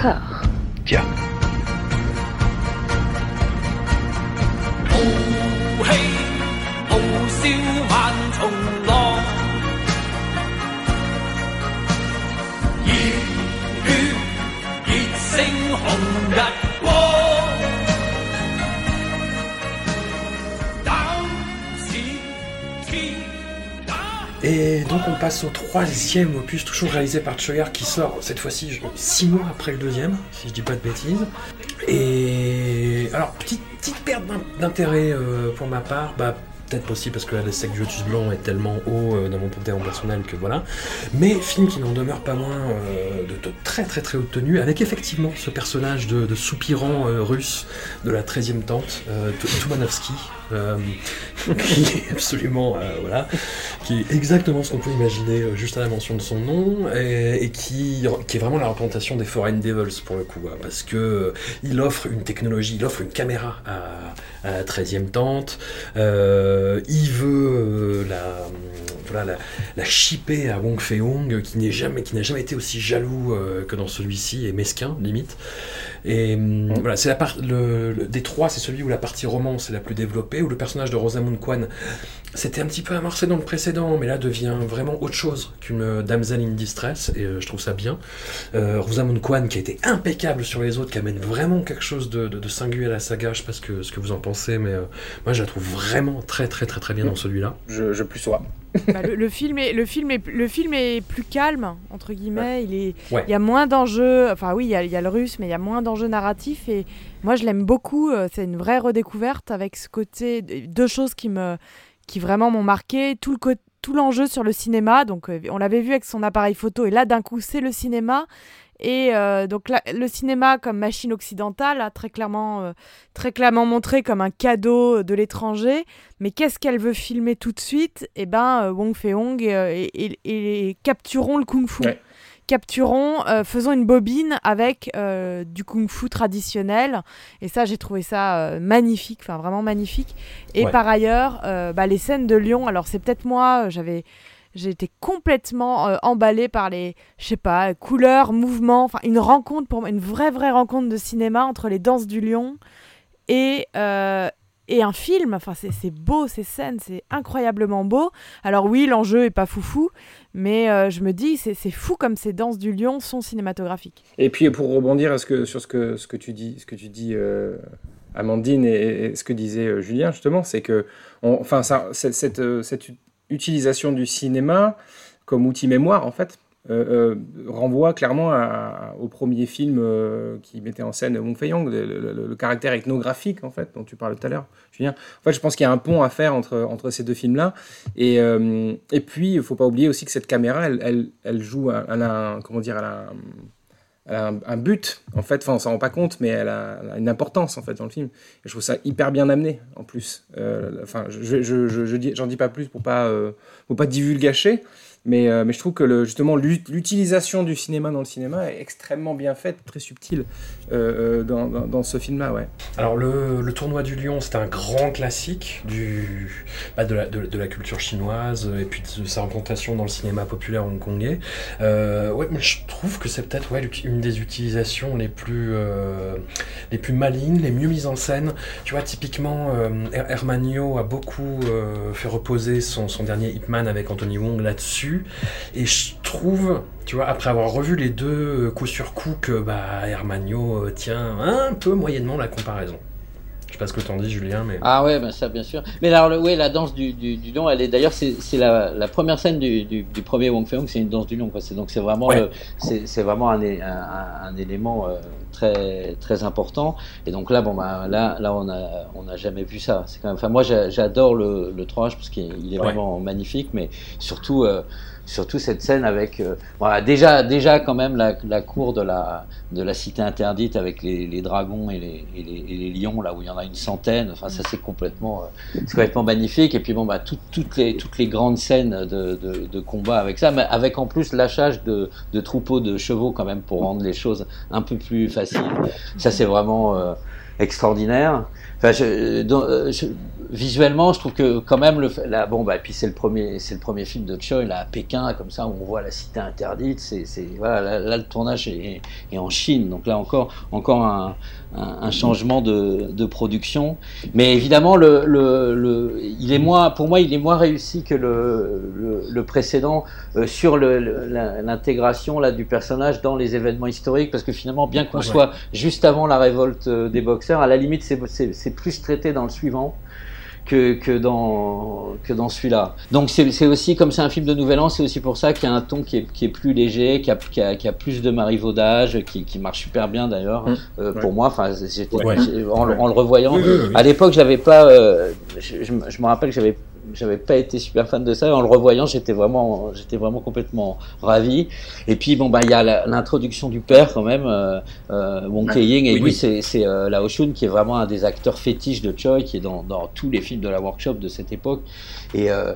D'accord. Tiens. Et donc on passe au troisième opus, toujours réalisé par Choyard, qui sort cette fois-ci six mois après le deuxième, si je dis pas de bêtises. Et alors petite, perte d'intérêt euh, pour ma part, bah peut-être possible parce que la sec du Lotus Blanc est tellement haut euh, dans mon panthéon personnel que voilà. Mais film qui n'en demeure pas moins euh, de, très très très haute tenue, avec effectivement ce personnage de, soupirant russe de la 13e tente, Tumanovsky, qui est absolument voilà, qui est exactement ce qu'on peut imaginer euh, juste à la mention de son nom, et, qui, qui, est vraiment la représentation des Foreign Devils pour le coup, hein, parce que euh, il offre une technologie, il offre une caméra à, la 13e tente, euh, il veut la, voilà, la, à Wong Fei-hung, qui n'a jamais, jamais été aussi jaloux que dans celui-ci, et mesquin, limite. Et hum, voilà, c'est la part, le, des trois, c'est celui où la partie romance est la plus développée, où le personnage de Rosamund Kwan c'était un petit peu amorcé dans le précédent, mais là devient vraiment autre chose qu'une damsel in distress, et euh, je trouve ça bien. Euh, Rosamund Kwan, qui a été impeccable sur les autres, qui amène vraiment quelque chose de, singulier à la saga, je sais pas ce que, ce que vous en pensez, mais euh, moi je la trouve vraiment très très très très bien dans celui-là. Je, je plus sois. Bah, le, film est, le, film est, le film est plus calme, entre guillemets. Il, est, il y a moins d'enjeux. Enfin, oui, il y, a, y, a, le russe, mais il y a moins d'enjeux narratifs. Et moi, je l'aime beaucoup. C'est une vraie redécouverte avec ce côté. Deux choses qui me, qui vraiment m'ont marqué. Tout le tout l'enjeu sur le cinéma, donc euh, on l'avait vu avec son appareil photo, et là d'un coup c'est le cinéma. Et euh, donc le cinéma comme machine occidentale a très clairement, euh, très clairement montré comme un cadeau de l'étranger. Mais qu'est-ce qu'elle veut filmer tout de suite? Eh ben, Wong Fei-hong et, et, capturons le kung-fu capturons, euh, faisons une bobine avec euh, du kung-fu traditionnel. Et ça, j'ai trouvé ça euh, magnifique, enfin vraiment magnifique. Et par ailleurs, bah, les scènes de Lyon, alors c'est peut-être moi, j'avais été complètement emballée par les, je sais pas, couleurs, mouvements, enfin une rencontre pour moi, une vraie vraie rencontre de cinéma entre les danses du lion et, et un film. Enfin, c'est beau ces scènes, c'est incroyablement beau. Alors oui, l'enjeu est pas foufou, mais euh, je me dis, c'est fou comme ces danses du lion sont cinématographiques. Et puis pour rebondir à ce que, sur ce que, ce que tu dis, ce que tu dis euh, Amandine, et, ce que disait euh, Julien, justement, c'est que enfin, ça, cette, cette, utilisation du cinéma comme outil mémoire, en fait, euh, euh, renvoie clairement au premier film euh, qui mettait en scène Wong Fei-hung, le, caractère ethnographique en fait dont tu parlais tout à l'heure, Julien. En fait, je pense qu'il y a un pont à faire entre, entre ces deux films-là. Et, et puis, il faut pas oublier aussi que cette caméra, elle, elle, joue, elle a un, comment dire, elle a un, but en fait. Enfin, on s'en rend pas compte, mais elle a, une importance en fait dans le film. Et je trouve ça hyper bien amené en plus. enfin, je, je, je, j'en dis pas plus pour pas, pour pas divulgacher. Mais, euh, mais je trouve que justement l'utilisation du cinéma dans le cinéma est extrêmement bien faite, très subtile euh, euh, dans, ce film-là. Ouais. Alors le, tournoi du lion, c'est un grand classique bah, de, la, culture chinoise et puis de sa représentation dans le cinéma populaire hongkongais. ouais, mais je trouve que c'est peut-être une des utilisations les plus, les plus malignes, les mieux mises en scène. Tu vois, typiquement, Hermanio a beaucoup fait reposer son, dernier Hitman avec Anthony Wong là-dessus et je trouve, tu vois, après avoir revu les deux euh, coup sur coup, que bah, Hermanio euh, tient un peu moyennement la comparaison. Je sais pas ce que t'en dis, Julien, mais. Ah ouais, ben ça, bien sûr. Mais alors, le, ouais, la danse du, du, du lion, elle est d'ailleurs, c'est la, la, première scène du, du, du premier Wong Fei c'est une danse du lion. Donc, c'est vraiment, c'est vraiment un, un, un, élément euh, très, très important. Et donc là, bon, bah, là, là, on a, on a jamais vu ça. C'est quand même, enfin, moi, j'adore le, le 3 parce qu'il est vraiment magnifique, mais surtout, euh, surtout cette scène avec euh, voilà, déjà déjà quand même la, cour de la de la cité interdite avec les, dragons et les, lions là où il y en a une centaine. Enfin ça c'est complètement euh, complètement magnifique. Et puis bon bah toutes les toutes les grandes scènes de, de, combat avec ça mais avec en plus lâchage de, troupeaux de chevaux quand même pour rendre les choses un peu plus faciles. Ça c'est vraiment euh, extraordinaire. Visuellement, je trouve que quand même le, là, bon bah puis c'est le premier, c'est le premier film de Choi là à Pékin comme ça où on voit la cité interdite. C'est, voilà, là, le tournage est, est, en Chine, donc là encore, encore un, un, changement de, de, production. Mais évidemment, le, le, le, il est moins, pour moi, il est moins réussi que le, le, précédent euh, sur l'intégration là du personnage dans les événements historiques, parce que finalement, bien qu'on soit juste avant la révolte euh, des boxeurs, à la limite, c'est plus traité dans le suivant que, que dans, que dans celui-là. Donc c'est aussi, comme c'est un film de Nouvel An, c'est aussi pour ça qu'il y a un ton qui est, qui est plus léger, qui a, qui, a, qui a, plus de marivaudage, qui, qui marche super bien d'ailleurs, mmh. euh, pour moi. Enfin, en, en, le revoyant, à l'époque, j'avais pas, euh, je, je, me rappelle que j'avais j'avais pas été super fan de ça. En le revoyant, j'étais vraiment, j'étais vraiment complètement ravi. Et puis bon bah il y a l'introduction du père quand même, euh, euh Wong Kei-ying, et lui c'est c'est euh, Lao Shun qui est vraiment un des acteurs fétiches de Choi, qui est dans, dans tous les films de la workshop de cette époque. Et euh,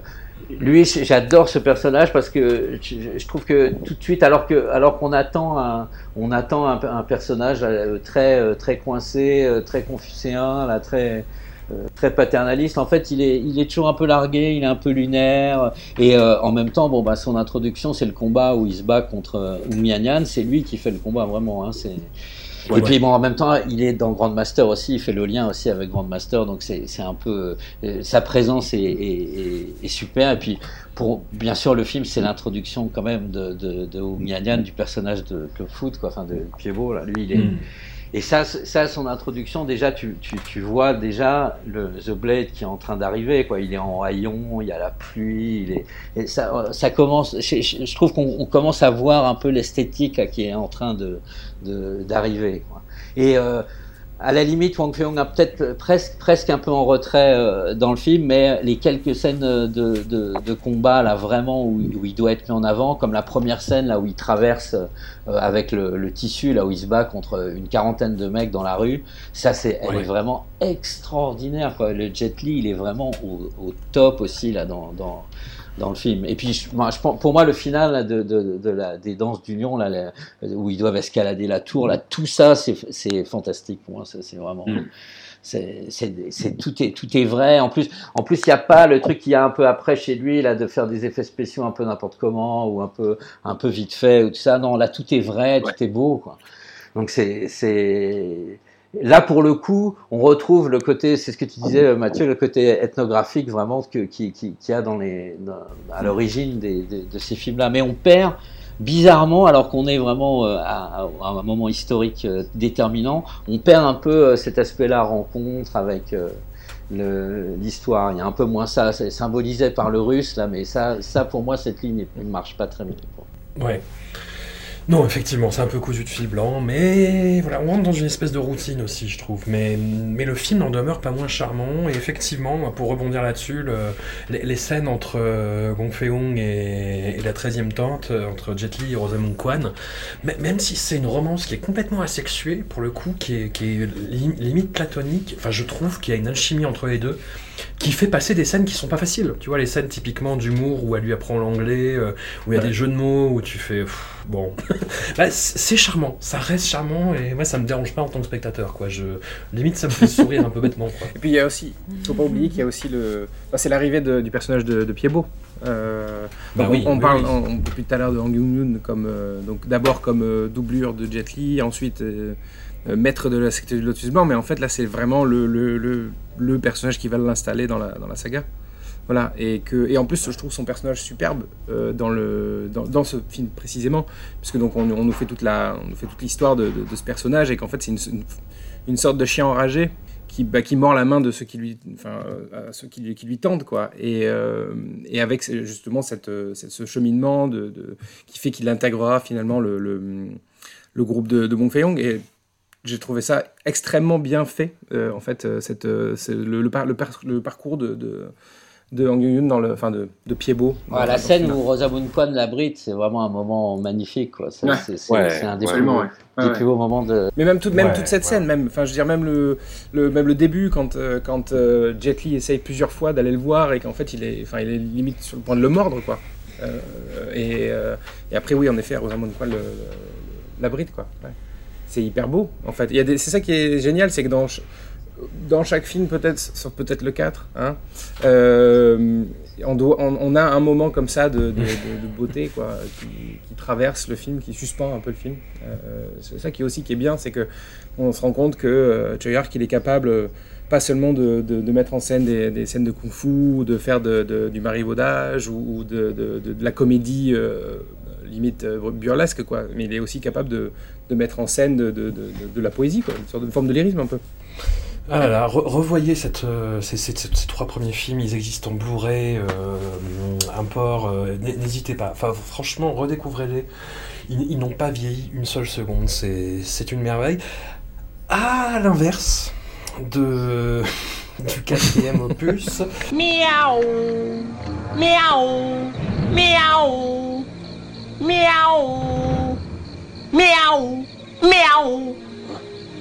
lui, j'adore ce personnage parce que je, trouve que tout de suite, alors que alors qu'on attend un, on attend un, un personnage euh, très très coincé, très confucéen, là très très paternaliste. En fait, il est, il est toujours un peu largué, il est un peu lunaire. Et euh, en même temps, bon, bah, son introduction, c'est le combat où il se bat contre euh, C'est lui qui fait le combat vraiment. Hein, c'est... et puis bon, en même temps, il est dans Grandmaster aussi, il fait le lien aussi avec Grandmaster, donc c'est, c'est un peu euh, sa présence est, est, est, super. Et puis pour bien sûr le film, c'est l'introduction quand même de de, de du personnage de Club Foot, quoi, enfin de Piebo. Là, lui, il est mm. Et ça, ça, son introduction, déjà, tu, tu, tu vois déjà le The Blade qui est en train d'arriver, quoi. Il est en haillon, il y a la pluie, il est, et ça, ça commence. Je, je trouve qu'on commence à voir un peu l'esthétique qui est en train de d'arriver. Et euh, à la limite, Wang Fei-hung a peut-être presque, presque un peu en retrait euh, dans le film, mais les quelques scènes de, de, de combat là vraiment où, où, il doit être mis en avant, comme la première scène là où il traverse euh, avec le, le, tissu là où il se bat contre une quarantaine de mecs dans la rue, ça c'est, elle est vraiment extraordinaire quoi. Le Jet Li, il est vraiment au, au top aussi là dans, dans dans le film. Et puis, moi, je, pour moi, le final de, de, de la, des danses d'union, là, où ils doivent escalader la tour, là, tout ça, c'est fantastique pour moi. C'est vraiment. Mm. C'est tout est tout est vrai. En plus, en plus, il n'y a pas le truc qu'il y a un peu après chez lui là de faire des effets spéciaux un peu n'importe comment ou un peu un peu vite fait ou tout ça. Non, là, tout est vrai, tout est beau. Quoi. Donc c'est c'est Là, pour le coup, on retrouve le côté, c'est ce que tu disais, euh, Mathieu, le côté ethnographique vraiment qu'il qui, qui, a dans les, à l'origine des, de ces films-là. Mais on perd bizarrement, alors qu'on est vraiment euh, à, à, un moment historique euh, déterminant, on perd un peu cet aspect-là, rencontre avec l'histoire. Il y a un peu moins ça, c'est symbolisé par le russe là, mais ça, ça pour moi, cette ligne ne marche pas très bien. Ouais. Non, effectivement, c'est un peu cousu de fil blanc, mais voilà, on rentre dans une espèce de routine aussi, je trouve. Mais, mais le film n'en demeure pas moins charmant, et effectivement, pour rebondir là-dessus, les, scènes entre euh, Gong Fei-hung et, la 13e tante, euh, entre Jet Li et Rosamund Kwan, même si c'est une romance qui est complètement asexuée, pour le coup, qui est, qui est limite platonique, enfin, je trouve qu'il y a une alchimie entre les deux qui fait passer des scènes qui sont pas faciles. Tu vois, les scènes typiquement d'humour où elle lui apprend l'anglais, euh, où il y a des jeux de mots, où tu fais. bon. Bah, c'est charmant, ça reste charmant, et moi ça me dérange pas en tant que spectateur, quoi. Je, limite, ça me fait sourire un peu bêtement, quoi. Et puis il y a aussi, faut pas oublier qu'il y a aussi le. c'est l'arrivée du personnage de, de Piebo. Euh, bah oui, on, parle depuis tout à l'heure de Hang Yoon comme euh, donc d'abord comme doublure de Jet Li, ensuite euh, maître de la secte du Lotus Blanc, mais en fait là c'est vraiment le, le, le, personnage qui va l'installer dans la, dans la saga. Voilà, et, que, et en plus je trouve son personnage superbe euh, dans, le, dans, ce film précisément, puisque donc on, nous fait toute la, on nous fait toute l'histoire de, de, ce personnage et qu'en fait c'est une, une, sorte de chien enragé qui, bah, qui mord la main de ceux qui lui, enfin, euh, ceux qui qui lui tendent quoi, et, et avec justement cette, cette, ce cheminement de, qui fait qu'il intégrera finalement le, le, groupe de, de Bong Fei-hong et j'ai trouvé ça extrêmement bien fait, euh, en fait, euh, cette, euh, le, le, le, parcours de, de, Hang Yun dans le, enfin de, de Piebo. la scène où Rosamund Kwan l'abrite, c'est vraiment un moment magnifique, quoi. C'est un des, plus, des plus beaux moments de. Mais même toute, même toute cette scène, même, enfin, je veux dire même le, le, même le début quand, quand Jet Li essaye plusieurs fois d'aller le voir et qu'en fait il est, enfin, il est limite sur le point de le mordre, quoi. et, et, après oui, en effet, Rosamund Kwan l'abrite, quoi. c'est hyper beau, en fait. C'est ça qui est génial, c'est que dans, dans chaque film, peut-être, sauf peut-être le 4, hein, euh, on, a un moment comme ça de, beauté quoi, qui, traverse le film, qui suspend un peu le film. Euh, c'est ça qui est aussi qui est bien, c'est que on se rend compte que euh, qu'il est capable pas seulement de, mettre en scène des, scènes de kung-fu, de faire du marivaudage ou, de, la comédie limite burlesque, quoi. mais il est aussi capable de, mettre en scène de, la poésie, une sorte de forme de lyrisme un peu. Ah revoyez euh, ces, trois premiers films, ils existent en Blu-ray, euh, import, euh, n'hésitez pas. Franchement, redécouvrez-les. Ils, n'ont pas vieilli une seule seconde, c'est une merveille. À l'inverse de du quatrième opus. Miaou Miaou Miaou Miaou Miaou Miaou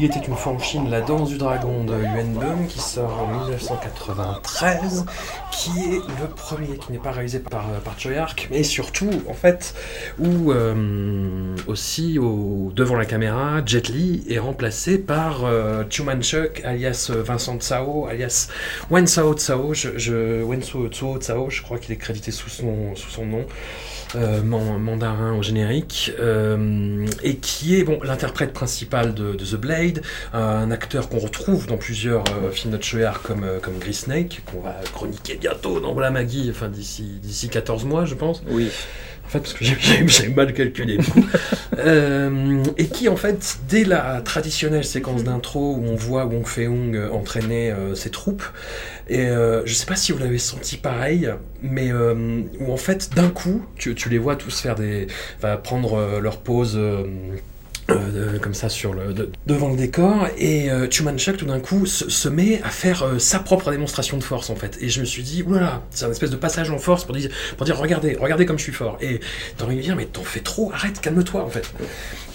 ！Il était une fois en Chine, La danse du dragon de Yuan Bum, qui sort en 1993, qui est le premier qui n'est pas réalisé par, euh, par mais surtout, en fait, où euh, aussi, au, devant la caméra, Jet Li est remplacé par euh, Chuman Chuk, alias Vincent Tsao, alias Wen Sao Tsao, je, je, Wen Tsao je crois qu'il est crédité sous son, sous son nom. Euh, mandarin au générique, euh, et qui est bon l'interprète principal de, The Blade, un acteur qu'on retrouve dans plusieurs euh, films de comme, comme Gris Snake, qu'on va chroniquer bientôt dans Voilà Maggie, enfin d'ici d'ici 14 mois je pense. Oui. En fait, parce que j'ai mal calculé. euh, et qui, en fait, dès la traditionnelle séquence d'intro où on voit Wong Fei-hung entraîner ses troupes, et euh, je sais pas si vous l'avez senti pareil, mais euh, où en fait, d'un coup, tu, tu, les vois tous faire des. prendre euh, leur pause. Comme ça sur le, devant le décor et euh, Chumanchak tout d'un coup se, met à faire sa propre démonstration de force en fait. Et je me suis dit oulala c'est un espèce de passage en force pour dire, pour dire regardez regardez comme je suis fort. Et t'as envie de dire mais t'en fais trop arrête calme-toi en fait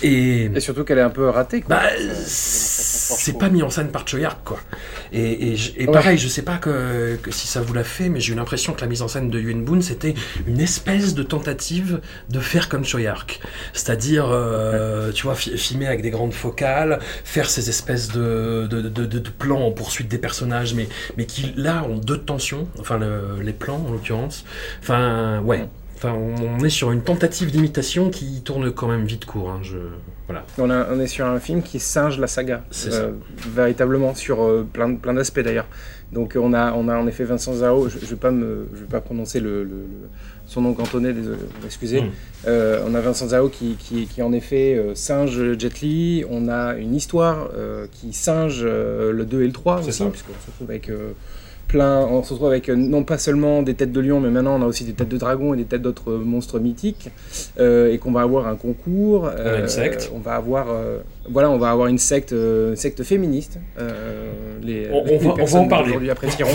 et, et surtout qu'elle est un peu ratée bah c'est pas mis en scène par Choyark quoi et, et, pareil, je sais pas que, si ça vous l'a fait, mais j'ai eu l'impression que la mise en scène de Yuen Boon, c'était une espèce de tentative de faire comme Choyark. C'est-à-dire, euh, tu vois, filmer avec des grandes focales, faire ces espèces de, de, de, plans en poursuite des personnages, mais, mais qui, là, ont deux tensions, enfin, les plans, en l'occurrence. Enfin, ouais. Enfin, on est sur une tentative d'imitation qui tourne quand même vite court. Hein, je... voilà. on, on, est sur un film qui singe la saga, euh, véritablement, sur euh, plein, plein d'aspects d'ailleurs. Donc on a, on a en effet Vincent Zao, je ne vais, pas me, je vais pas prononcer le, son nom cantonais, excusez. Mm. Euh, on a Vincent Zao qui, qui, qui en effet singe Jet Li, on a une histoire qui singe le 2 et le 3 aussi, puisqu'on se retrouve avec on se retrouve avec euh, non pas seulement des têtes de lion, mais maintenant on a aussi des têtes de dragon et des têtes d'autres monstres mythiques, euh, et qu'on va avoir un concours. on, une secte. Euh, on va avoir, voilà, on va avoir une secte, secte féministe. les, on, va, en parler. apprécieront.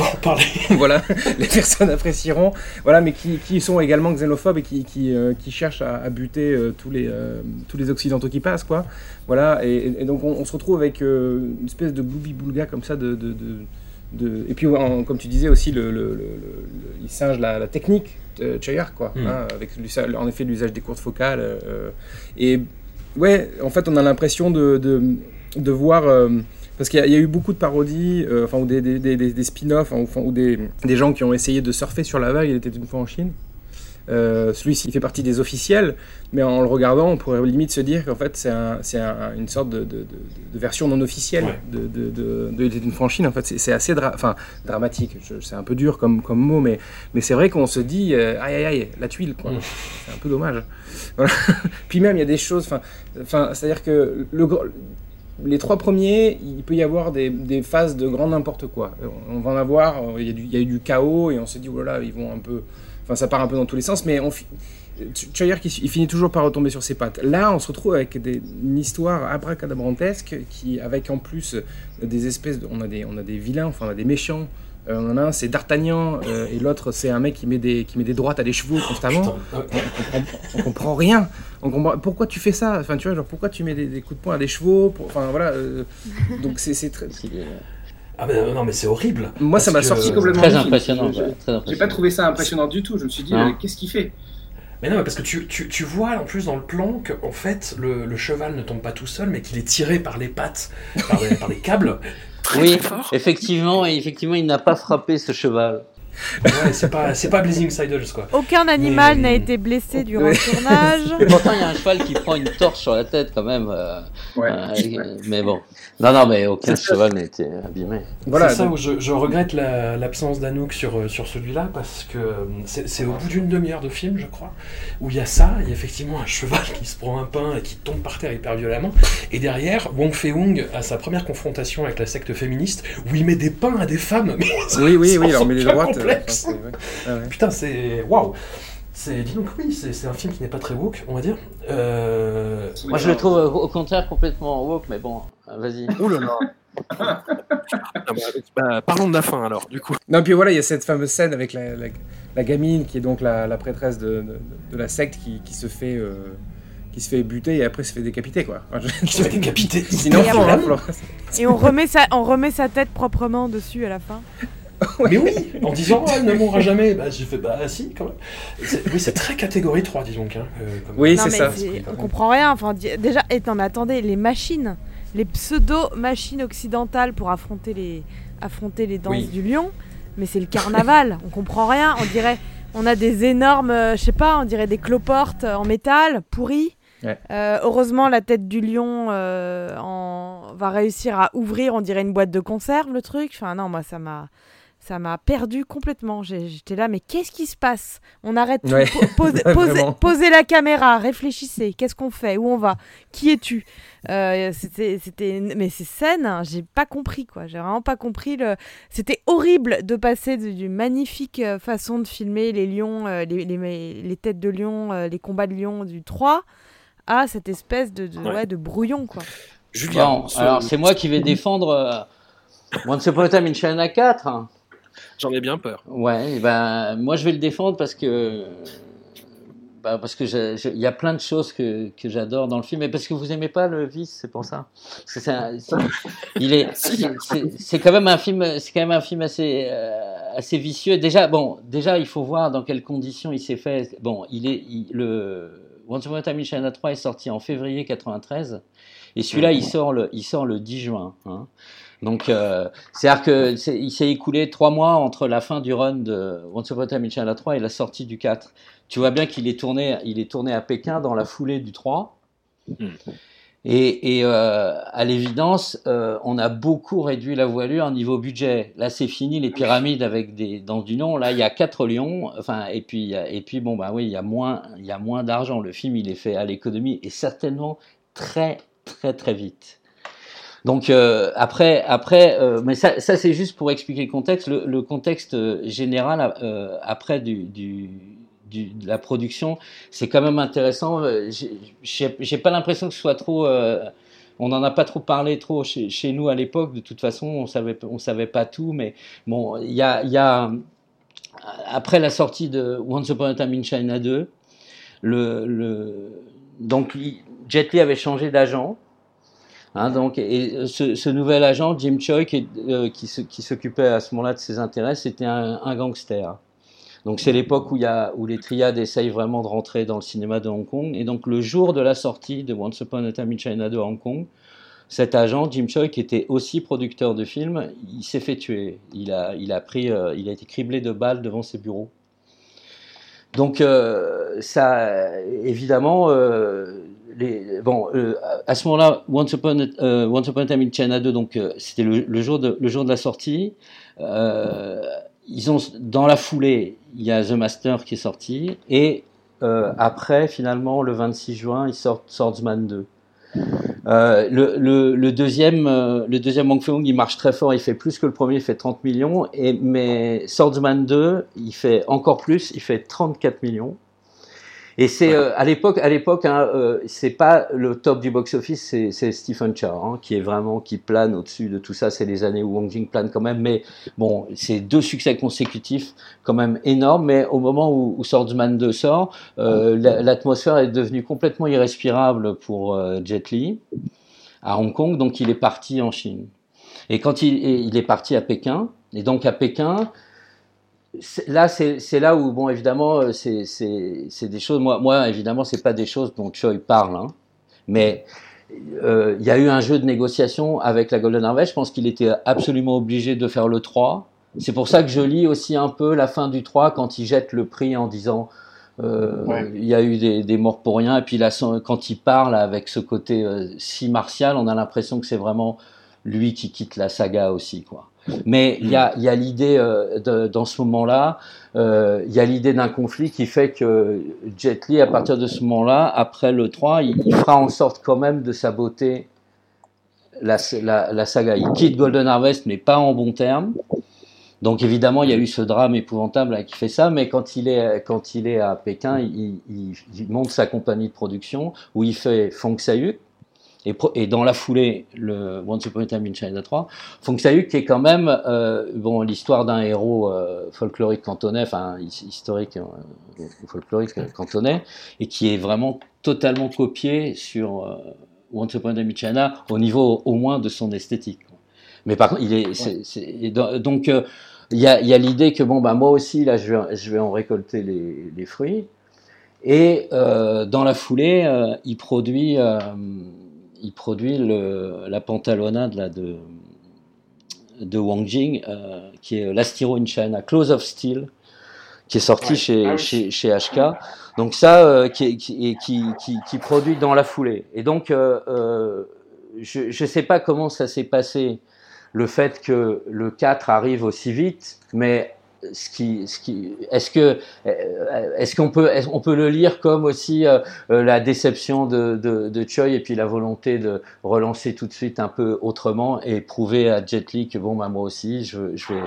voilà, les personnes apprécieront. Voilà, mais qui, qui sont également xénophobes et qui, qui, qui cherchent à, buter tous les tous les occidentaux qui passent, quoi. Voilà, et, donc on, se retrouve avec une espèce de boubi-boulga comme ça de, de et puis, comme tu disais aussi, le, il singe la, technique de Chayar, quoi, hmm. hein, avec en effet l'usage des courtes focales. Euh, et ouais, en fait, on a l'impression de, de, voir. Euh, parce qu'il y, a eu beaucoup de parodies, euh, enfin, ou des, des, des, spin-offs, ou, des, des gens qui ont essayé de surfer sur la vague. Il était une fois en Chine. Euh, celui-ci il fait partie des officiels, mais en le regardant, on pourrait limite se dire qu'en fait c'est un, une sorte de, version non officielle de, d'une franchise. En fait, c'est assez enfin, dramatique. C'est un peu dur comme, comme mot, mais, mais c'est vrai qu'on se dit euh, aïe aïe aïe, la tuile. Quoi. C'est un peu dommage. Puis même, il y a des choses. Enfin, c'est-à-dire que le, les trois premiers, il peut y avoir des, des phases de grand n'importe quoi. On va en avoir, il y, a du, il y a eu du chaos et on se dit, oh là là, ils vont un peu Enfin, ça part un peu dans tous les sens, mais Choyer qui il finit toujours par retomber sur ses pattes. Là, on se retrouve avec des, une histoire abracadabrantesque qui, avec en plus des espèces, de, on a des, on a des vilains, enfin on a des méchants. Euh, on en a un, c'est D'Artagnan, euh, et l'autre, c'est un mec qui met des, qui met des droites à des chevaux constamment. on, comprend, comprend rien. On comprend, pourquoi tu fais ça? Enfin, tu vois, genre pourquoi tu mets des, coups de poing à des chevaux Enfin voilà. donc c'est très. Ah ben non mais c'est horrible. Moi ça m'a sorti complètement. Très impressionnant. J'ai pas trouvé ça impressionnant du tout. Je me suis dit qu'est-ce qu'il fait mais non, parce que tu, tu, tu, vois en plus dans le plan qu'en fait le, le, cheval ne tombe pas tout seul, mais qu'il est tiré par les pattes, par les, par les câbles. Très, oui, fort. effectivement, et effectivement, il n'a pas frappé ce cheval. Ouais, c'est pas, c'est pas Blazing Saddles quoi. Aucun animal n'a été blessé durant le tournage. Pourtant, il y a un cheval qui prend une torche sur la tête quand même. Euh, ouais. Euh, mais bon. Non, non, mais aucun cheval n'a été abîmé. Voilà, c'est ça où je, je regrette l'absence d'Anouk sur, euh, sur celui-là, parce que c'est au bout d'une demi-heure de film, je crois, où il y a ça, il y a effectivement un cheval qui se prend un pain et qui tombe par terre hyper violemment, et derrière, Wong Fei-hung a sa première confrontation avec la secte féministe, où il met des pains à des femmes. Mais oui, oui, oui, alors met les droites. Putain, c'est... Waouh c'est, dis donc oui, c'est, un film qui n'est pas très woke, on va dire. Euh... Moi, je le trouve au contraire complètement woke, mais bon, vas-y. Ouh là là. Ah bah, bah, parlons de la fin alors, du coup. Non, puis voilà, il y a cette fameuse scène avec la, la, gamine qui est donc la, la prêtresse de, de, la secte qui, qui se fait. Euh, qui se fait buter et après se fait décapiter quoi. qui se fait décapiter. Sinon, et on remet sa, on remet sa tête proprement dessus à la fin. Mais oui, en disant elle ne mourra jamais, bah, j'ai fait bah si quand même. Oui, c'est très catégorie 3, disons. Hein, euh, Oui, c'est ça. On comprend rien. Enfin, déjà, et non, mais attendez, les machines, les pseudo-machines occidentales pour affronter les, affronter les danses du lion, mais c'est le carnaval. on comprend rien. On dirait, on a des énormes, euh, je sais pas, on dirait des cloportes en métal pourries. Euh, heureusement, la tête du lion en... va réussir à ouvrir, on dirait une boîte de conserve, le truc. Enfin, non, moi, ça m'a ça m'a perdu complètement. J'étais là, mais qu'est-ce qui se passe? On arrête tout. posez, la caméra, réfléchissez. Qu'est-ce qu'on fait? Où on va? Qui es-tu? Euh, C'était, mais ces scènes, hein, j'ai pas compris quoi. J'ai vraiment pas compris. Le... C'était horrible de passer d'une magnifique euh, façon de filmer les lions, euh, les, les, têtes de lion, les combats de lions du 3 à cette espèce de, de, de brouillon quoi. Julien, alors c'est moi qui vais défendre. Once Upon a Time in China 4. J'en ai bien peur. Ouais, ben, moi je vais le défendre parce que. Bah, parce que il y a plein de choses que, que j'adore dans le film, et parce que vous aimez pas le vice, c'est pour ça. Parce que il est, c'est quand même un film, c'est quand même un film assez, euh, assez vicieux. Déjà, bon, déjà il faut voir dans quelles conditions il s'est fait. Bon, il est, le Once Upon a Time in China 3 est sorti en février 93, et celui-là il sort le, il sort le 10 juin. Hein. Donc, euh, c'est-à-dire qu'il s'est écoulé trois mois entre la fin du run de Once Upon a Time in China 3 et la sortie du 4. Tu vois bien qu'il est tourné, il est tourné à Pékin dans la foulée du 3. Et, et euh, à l'évidence, euh, on a beaucoup réduit la voilure niveau budget. Là, c'est fini les pyramides avec des dans du nom. Là, il y a quatre lions. Enfin, et puis et puis bon bah oui, il y a moins il y a moins d'argent. Le film, il est fait à l'économie et certainement très très très vite. Donc euh, après, après, euh, mais ça, ça c'est juste pour expliquer le contexte. Le, le contexte général euh, après du, du, de la production, c'est quand même intéressant. J'ai pas l'impression que ce soit trop. on n'en a pas trop parlé trop chez, nous à l'époque. De toute façon, on savait, on savait pas tout. Mais bon, il y a, après la sortie de Once Upon a Time in China 2, le, le donc Jet Li avait changé d'agent. Hein, donc, et euh, ce, nouvel agent, Jim Choi, qui, euh, qui s'occupait à ce moment-là de ses intérêts, c'était un, gangster. Donc c'est l'époque où, les triades essayent vraiment de rentrer dans le cinéma de Hong Kong. Et donc le jour de la sortie de Once Upon a Time in China de Hong Kong, cet agent, Jim Choi, qui était aussi producteur de films, il s'est fait tuer. Il a, pris, euh, il a été criblé de balles devant ses bureaux. Donc euh, ça, évidemment, euh, à ce moment-là, Once Upon, a, Time in China 2, donc c'était le jour de la sortie. ils ont dans la foulée, il y a The Master qui est sorti et après, finalement, le 26 juin, ils sortent Swordsman 2. Euh, le, deuxième, euh, le deuxième il marche très fort, il fait plus que le premier, il fait 30 millions. Mais Swordsman 2, il fait encore plus, il fait 34 millions. Et c'est euh, à l'époque, à l'époque, hein, euh, c'est pas le top du box-office, c'est, c'est Stephen Chow hein, qui est vraiment qui plane au-dessus de tout ça. C'est les années où Wong Jing plane quand même, mais bon, c'est deux succès consécutifs quand même énormes. Mais au moment où, où Swordsman 2 sort, euh, l'atmosphère est devenue complètement irrespirable pour Jet Li à Hong Kong, donc il est parti en Chine. Et quand il, il est parti à Pékin, et donc à Pékin, là, c'est là où, bon, évidemment, euh, c'est des choses. Moi, moi évidemment, c'est pas des choses dont Choi parle, hein, mais euh, il y a eu un jeu de négociation avec la Golden Harvest. Je pense qu'il était absolument obligé de faire le 3. C'est pour ça que je lis aussi un peu la fin du 3 quand il jette le prix en disant euh, il y a eu des, des, morts pour rien. Et puis là, quand il parle avec ce côté euh, si martial, on a l'impression que c'est vraiment lui qui quitte la saga aussi, quoi. Mais il y a, y a l'idée euh, dans ce moment-là, euh, il y a l'idée d'un conflit qui fait que Jet Li, à partir de ce moment-là, après le 3, il, fera en sorte quand même de saboter la, la, la, saga. Il quitte Golden Harvest, mais pas en bon terme. Donc évidemment, il y a eu ce drame épouvantable qui fait ça, mais quand il est, quand il est à Pékin, il, il, il monte sa compagnie de production où il fait Fong Sayuk, et, et, dans la foulée, le Once Upon a Time in China 3, Fong Sayuk qui est quand même euh, bon l'histoire d'un héros euh, folklorique cantonais, enfin historique euh, folklorique cantonais, et qui est vraiment totalement copié sur Once Upon a Time in China au niveau au moins de son esthétique. Mais par contre, il est, donc il y a, l'idée que bon bah moi aussi là je vais, je vais en récolter les, les fruits. Et dans la foulée, il produit il produit le, la pantalonnade là, de, de Wang Jing, euh, qui est l'Astiro in China, Close of Steel, qui est sorti chez, ah chez, chez, HK. Donc ça, euh, qui, qui, qui, qui, produit dans la foulée. Et donc, euh je ne sais pas comment ça s'est passé, le fait que le 4 arrive aussi vite, mais ce qui, ce qui, est-ce que, euh, est-ce qu'on peut, est on peut le lire comme aussi euh, euh, la déception de, de, de, Choi et puis la volonté de relancer tout de suite un peu autrement et prouver à Jet Li que bon, bah, moi aussi, je, je vais,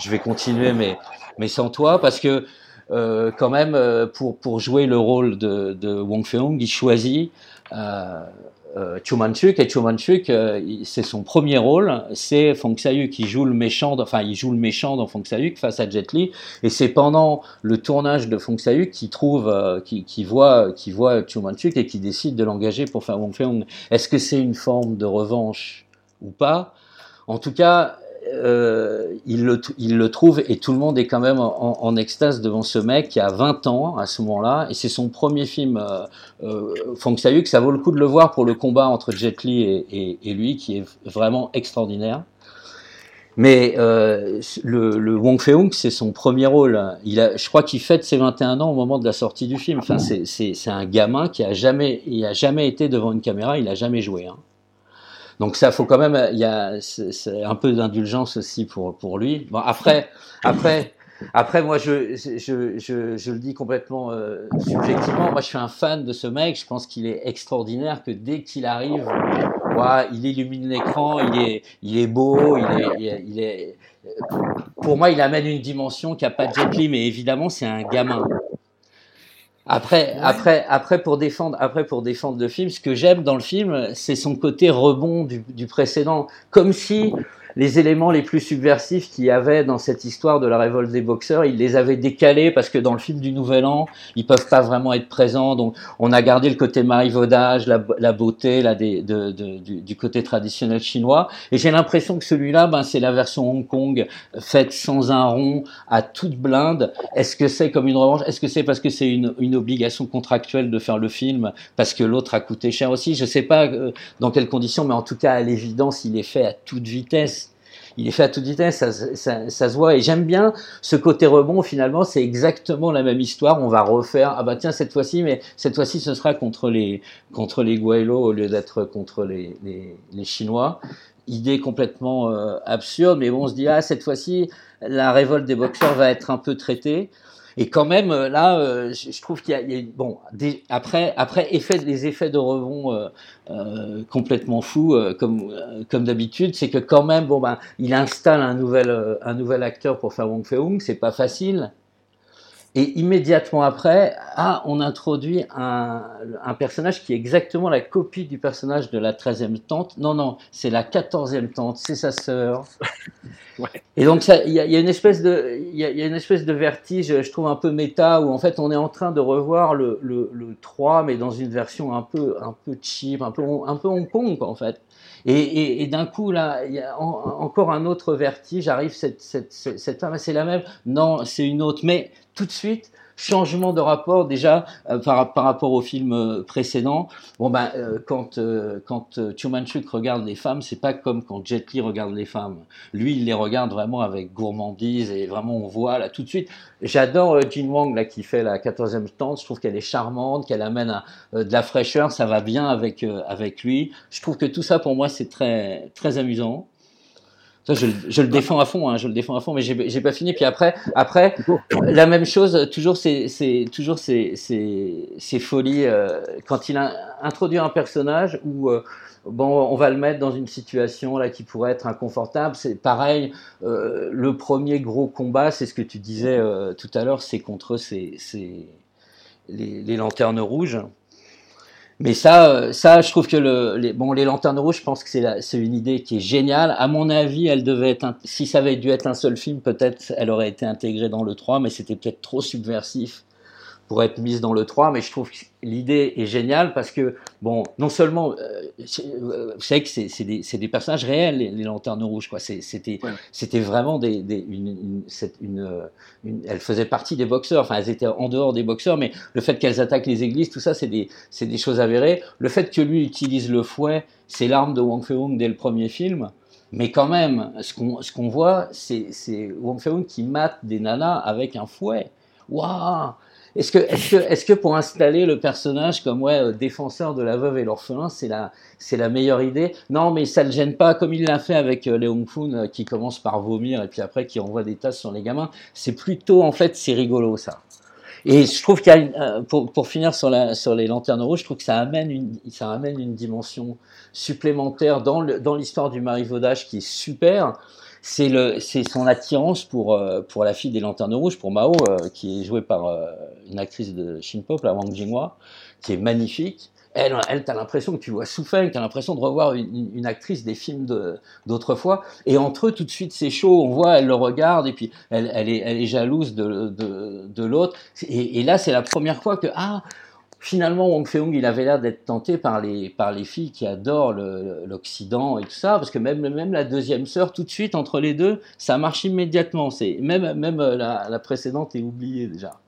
je vais continuer, mais, mais sans toi, parce que euh, quand même, pour, pour jouer le rôle de, de Wong Fei-hung, il choisit euh, euh, Chumanchuk et Chumanchuk, euh, c'est son premier rôle, c'est Fong Sayuk qui joue le méchant, enfin il joue le méchant dans Fong Sayuk face à Jet Li, et c'est pendant le tournage de Fong Sayuk qu'il trouve, euh, qui, voit, qui voit Chumanchuk et qui décide de l'engager pour faire Wong Fei Est-ce que c'est une forme de revanche ou pas? En tout cas, euh, il, le, trouve et tout le monde est quand même en, extase devant ce mec qui a 20 ans à ce moment-là et c'est son premier film euh, euh, Sayuk, ça vaut le coup de le voir pour le combat entre Jet Li et, lui qui est vraiment extraordinaire. Mais euh, le, Wong Fei-hung, c'est son premier rôle. Je crois qu'il fête ses 21 ans au moment de la sortie du film. Enfin, c'est un gamin qui a jamais, il a jamais été devant une caméra, il a jamais joué. Hein. Donc ça, faut quand même, il y a un peu d'indulgence aussi pour pour lui. Bon après, après. Après, moi, je, je, je, je le dis complètement euh, subjectivement. Moi, je suis un fan de ce mec. Je pense qu'il est extraordinaire. Que dès qu'il arrive, il illumine l'écran. Il est, il est beau. Il est, il est, il est, Pour moi, il amène une dimension qui a pas de Jet Li, mais évidemment, c'est un gamin. Après, après, après pour défendre, après pour défendre le film, ce que j'aime dans le film, c'est son côté rebond du, du précédent, comme si les éléments les plus subversifs qu'il y avait dans cette histoire de la révolte des boxeurs, il les avait décalés parce que dans le film du Nouvel An, ils peuvent pas vraiment être présents. Donc, on a gardé le côté marivaudage, la, la beauté, là, des, de, de, du, du, côté traditionnel chinois. Et j'ai l'impression que celui-là, ben, c'est la version Hong Kong faite sans un rond, à toute blinde. Est-ce que c'est comme une revanche? Est-ce que c'est parce que c'est une, une obligation contractuelle de faire le film parce que l'autre a coûté cher aussi? Je sais pas euh, dans quelles conditions, mais en tout cas, à l'évidence, il est fait à toute vitesse il est fait à toute vitesse, ça, ça, se voit. Et j'aime bien ce côté rebond. Finalement, c'est exactement la même histoire. On va refaire. Ah bah tiens, cette fois-ci, mais cette fois-ci, ce sera contre les contre les au lieu d'être contre les, les, les, Chinois. Idée complètement euh, absurde, mais bon, on se dit ah cette fois-ci, la révolte des boxeurs va être un peu traitée. Et quand même, euh, là, euh, je trouve qu'il y, a bon. Des, après, après les effets de rebond euh complètement fous, comme comme d'habitude, c'est que quand même, bon ben, il installe un nouvel un nouvel acteur pour faire Wong Fei-hung, c'est pas facile. Et immédiatement après, ah, on introduit un, un, personnage qui est exactement la copie du personnage de la 13e tante. Non, non, c'est la 14e tante, c'est sa sœur. ouais. Et donc, il y, y, a une espèce de, il y, y, a une espèce de vertige, je trouve un peu méta, où en fait, on est en train de revoir le, le, le 3, mais dans une version un peu, un peu cheap, un peu, un peu Hong Kong, quoi, en fait. Et, d'un coup, là, il y a encore un autre vertige. Arrive cette, cette, cette femme, c'est la même. Non, c'est une autre. Mais tout de suite, changement de rapport déjà euh, par, par, rapport au film euh, précédent. Bon ben euh, quand euh, quand regarde les femmes, c'est pas comme quand Jet Li regarde les femmes. Lui, il les regarde vraiment avec gourmandise et vraiment on voit là tout de suite. J'adore Jin Wang là qui fait la 14e tente. Je trouve qu'elle est charmante, qu'elle amène de la fraîcheur. Ça va bien avec avec lui. Je trouve que tout ça pour moi c'est très très amusant je, je, le défends à fond, hein, je le défends à fond, mais j'ai pas fini. Puis après, après, la même chose, toujours c'est toujours ces, ces, ces folies euh, quand il a introduit un personnage où euh, bon, on va le mettre dans une situation là qui pourrait être inconfortable. C'est pareil. Euh, le premier gros combat, c'est ce que tu disais euh, tout à l'heure, c'est contre ces, ces les, les lanternes rouges. Mais ça, euh, ça, je trouve que le, les, bon, les lanternes rouges, je pense que c'est une idée qui est géniale. À mon avis, elle devait être, si ça avait dû être un seul film, peut-être elle aurait été intégrée dans le 3, mais c'était peut-être trop subversif pour être mise dans le 3, mais je trouve que l'idée est géniale parce que, bon, non seulement, euh, euh vous savez que c'est des, des, personnages réels, les, les lanternes rouges, quoi. C'était ouais. vraiment des, des une, une, une, une, elles faisaient partie des boxeurs, enfin, elles étaient en dehors des boxeurs, mais le fait qu'elles attaquent les églises, tout ça, c'est des, des choses avérées. Le fait que lui utilise le fouet, c'est l'arme de Wang Fei-hung dès le premier film. Mais quand même, ce qu'on ce qu'on voit, c'est Wang Fei-hung qui mate des nanas avec un fouet. Waouh est-ce que, est-ce que, est-ce que pour installer le personnage comme ouais euh, défenseur de la veuve et l'orphelin, c'est la, c'est la meilleure idée? Non, mais ça le gêne pas, comme il l'a fait avec euh, Léon euh, qui commence par vomir et puis après qui envoie des tasses sur les gamins. C'est plutôt, en fait, c'est rigolo ça. Et je trouve qu'il y a, une, pour, pour finir sur, la, sur les lanternes rouges, je trouve que ça amène une, ça amène une dimension supplémentaire dans, dans l'histoire du marivaudage qui est super c'est le c'est son attirance pour euh, pour la fille des lanternes rouges pour Mao euh, qui est jouée par euh, une actrice de Shinpop la Wang Jinghua qui est magnifique elle, elle t'as l'impression que tu vois Soufeng, t'as l'impression de revoir une, une, actrice des films d'autrefois. Et entre eux, tout de suite, c'est chaud. On voit, elle le regarde et puis elle, elle, est, elle est jalouse de, de, de l'autre. Et, et, là, c'est la première fois que ah, finalement, Wang Fei-hung, il avait l'air d'être tenté par les, par les filles qui adorent l'Occident et tout ça, parce que même, même la deuxième sœur, tout de suite, entre les deux, ça marche immédiatement. C'est même, même la, la précédente est oubliée déjà.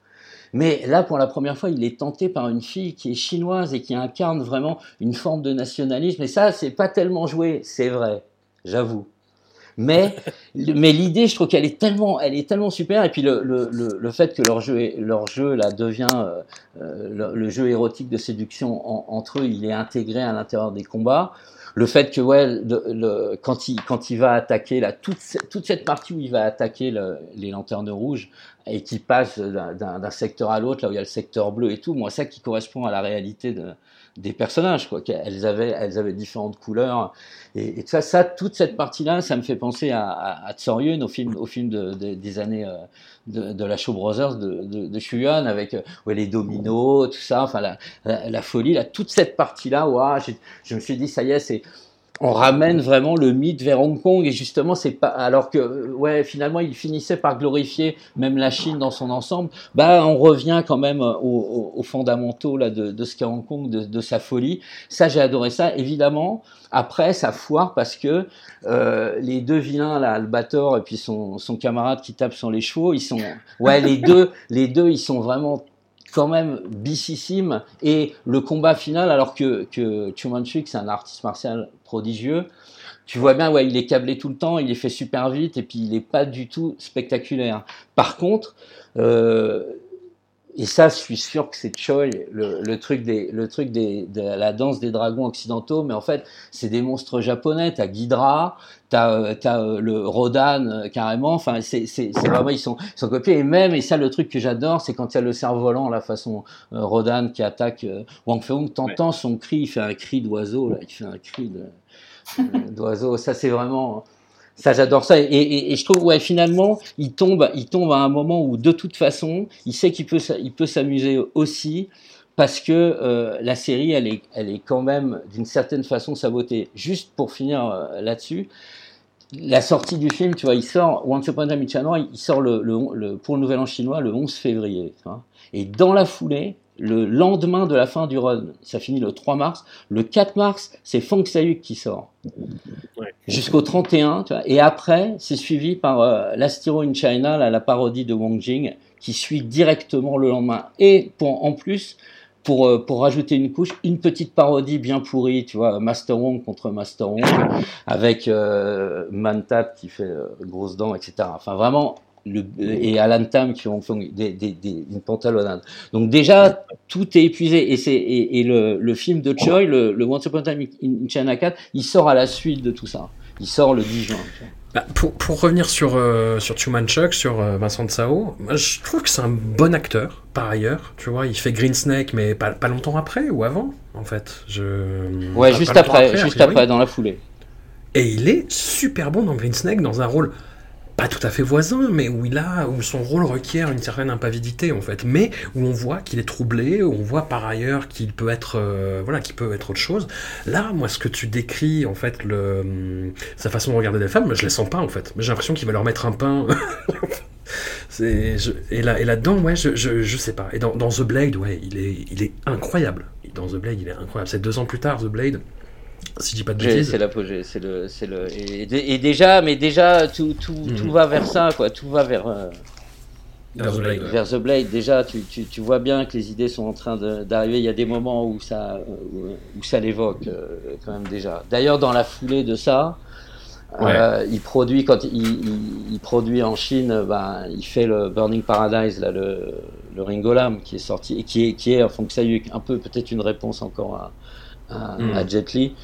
Mais là, pour la première fois, il est tenté par une fille qui est chinoise et qui incarne vraiment une forme de nationalisme. Et ça, c'est pas tellement joué, c'est vrai, j'avoue. Mais, mais l'idée, je trouve qu'elle est tellement, elle est tellement super. Et puis le, le, le, fait que leur jeu, leur jeu là devient euh, le, le, jeu érotique de séduction en, entre eux, il est intégré à l'intérieur des combats. Le fait que ouais, le, quand il quand il va attaquer là, toute toute cette partie où il va attaquer les lanternes rouges et qui passe d'un secteur à l'autre, là où il y a le secteur bleu et tout, moi ça qui correspond à la réalité de, des personnages, quoi. Elles avaient, elles avaient différentes couleurs. Et, et ça, ça, toute cette partie-là, ça me fait penser à, à, au film, au film de, de, des années euh, de, la Show Brothers de, de, de avec euh, les dominos, tout ça, enfin la, la, la folie, là, toute cette partie-là, ouais, je me suis dit, ça y est, c'est on ramène vraiment le mythe vers Hong Kong et justement c'est pas alors que ouais finalement il finissait par glorifier même la Chine dans son ensemble. Bah on revient quand même aux, aux fondamentaux là de, de ce qu'est Hong Kong de, de, sa folie. Ça j'ai adoré ça. Évidemment après ça foire parce que euh, les deux vilains là Albator et puis son, son camarade qui tape sur les chevaux ils sont ouais les deux les deux ils sont vraiment quand même bississime. Et le combat final alors que que Chumanchuk c'est un artiste martial prodigieux tu vois bien ouais il est câblé tout le temps il est fait super vite et puis il est pas du tout spectaculaire. Par contre euh, et ça, je suis sûr que c'est Choi, le, le, truc des, le truc des, de la danse des dragons occidentaux, mais en fait, c'est des monstres japonais. T'as Ghidra, t'as as euh, le Rodan euh, carrément. Enfin, c'est vraiment ils sont, ils sont copiés. Et même, et ça, le truc que j'adore, c'est quand il y a le cerf-volant, la façon euh, Rodan qui attaque euh, Wang Fei-hung. T'entends ouais. son cri, il fait un cri d'oiseau là, il fait un cri d'oiseau. ça, c'est vraiment Ça, j'adore ça. Et, je trouve, ouais, finalement, il tombe, il tombe à un moment où, de toute façon, il sait qu'il peut, il peut s'amuser aussi parce que euh, la série, elle est, elle est quand même, d'une certaine façon, sabotée. Juste pour finir euh, là-dessus, la sortie du film, tu vois, il sort, Once Upon a Time in il sort pour le Nouvel An chinois le 11 février. Et dans la foulée, le lendemain de la fin du run, ça finit le 3 mars. Le 4 mars, c'est Feng Sayuk qui sort. Jusqu'au 31, tu vois. Et après, c'est suivi par euh, l'Astiro in China, la parodie de Wang Jing, qui suit directement le lendemain. Et pour, en plus, pour, euh, pour rajouter une couche, une petite parodie bien pourrie, tu vois, Master Wong contre Master Wong, avec euh, Mantap qui fait euh, grosse dent, etc. Enfin, vraiment, le, et Alan Tam qui ont fait des, des, des, une pantalonnade. Donc déjà, tout est épuisé. Et, c'est, et, le, le, film de Choi, le, le Once Upon a Time in China 4, il sort à la suite de tout ça. Il sort le 10 juin. Bah, pour, pour, revenir sur, euh, sur Chuman Chuck, sur euh, Vincent Tsao, je trouve que c'est un bon acteur, par ailleurs. Tu vois, il fait Green Snake, mais pas, pas longtemps après ou avant, en fait. Je... Ouais, juste après, juste après, dans la foulée. Et il est super bon dans Green Snake, dans un rôle pas tout à fait voisin, mais où il a, où son rôle requiert une certaine impavidité en fait, mais où on voit qu'il est troublé, où on voit par ailleurs qu'il peut être, euh, voilà, qu'il peut être autre chose. Là, moi, ce que tu décris en fait, le, sa façon de regarder les femmes, je la sens pas en fait. J'ai l'impression qu'il va leur mettre un pain. Et là, et là-dedans, ouais, je, je, je, sais pas. Et dans, dans The Blade, ouais, il est, il est incroyable. Dans The Blade, il est incroyable. C'est deux ans plus tard, The Blade. Si je dis pas de bêtises. C'est l'apogée, c'est le, c'est le, et, déjà, mais déjà, tout, tout, mhm. tout, va vers ça, quoi. Tout va vers. Euh, vers, The Blade, vers The Blade. Déjà, tu, tu, tu, vois bien que les idées sont en train d'arriver. Il y a des moments où ça, euh, où, ça l'évoque euh, quand même déjà. D'ailleurs, dans la foulée de ça, il produit quand il, il, produit en Chine, ben, il fait le Burning Paradise, là, le, le Ringolam qui est sorti et qui est, qui est, enfin, que ça a eu un peu peut-être une réponse encore à, à, à, hmm. Jet Li.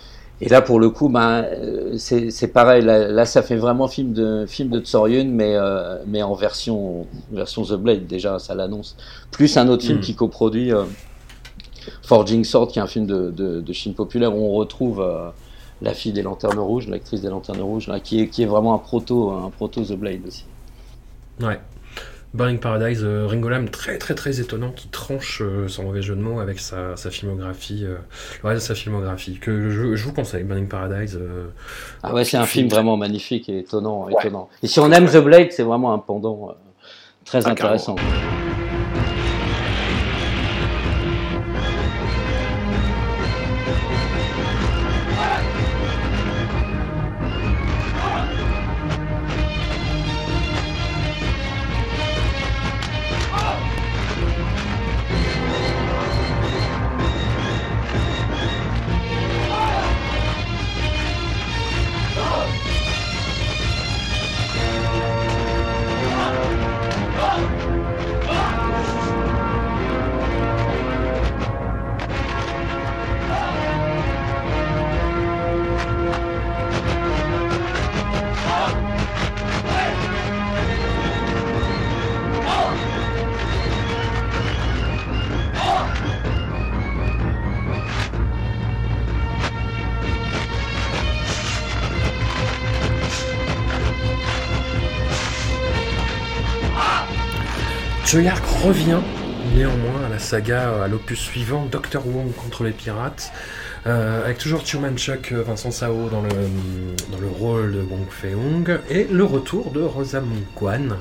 Et là, pour le coup, ben, euh, c'est pareil. Là, ça fait vraiment film de film de Tsoryun, mais euh, mais en version version The Blade déjà, ça l'annonce. Plus un autre film hmm. qui coproduit euh, Forging Sword, qui est un film de, de, de Chine populaire où on retrouve euh, la fille des Lanternes Rouges, l'actrice des Lanternes Rouges, là, qui est qui est vraiment un proto un proto The Blade aussi. Ouais. Burning Paradise, euh, Ringolam très très très étonnant qui tranche euh, sans mauvais jeu de mots avec sa, filmographie, euh, le reste de sa filmographie que je, vous conseille Burning Paradise. ah ouais, c'est un film vraiment magnifique et étonnant, étonnant. Et si on aime The Blade, c'est vraiment un pendant très ah, intéressant. Revient néanmoins à la saga, à l'opus suivant, Doctor Wong contre les pirates, euh, avec toujours Chuman Chuck, euh, Vincent Sao dans le, dans le rôle de Wong Fei-hung, et le retour de Rosamund Kwan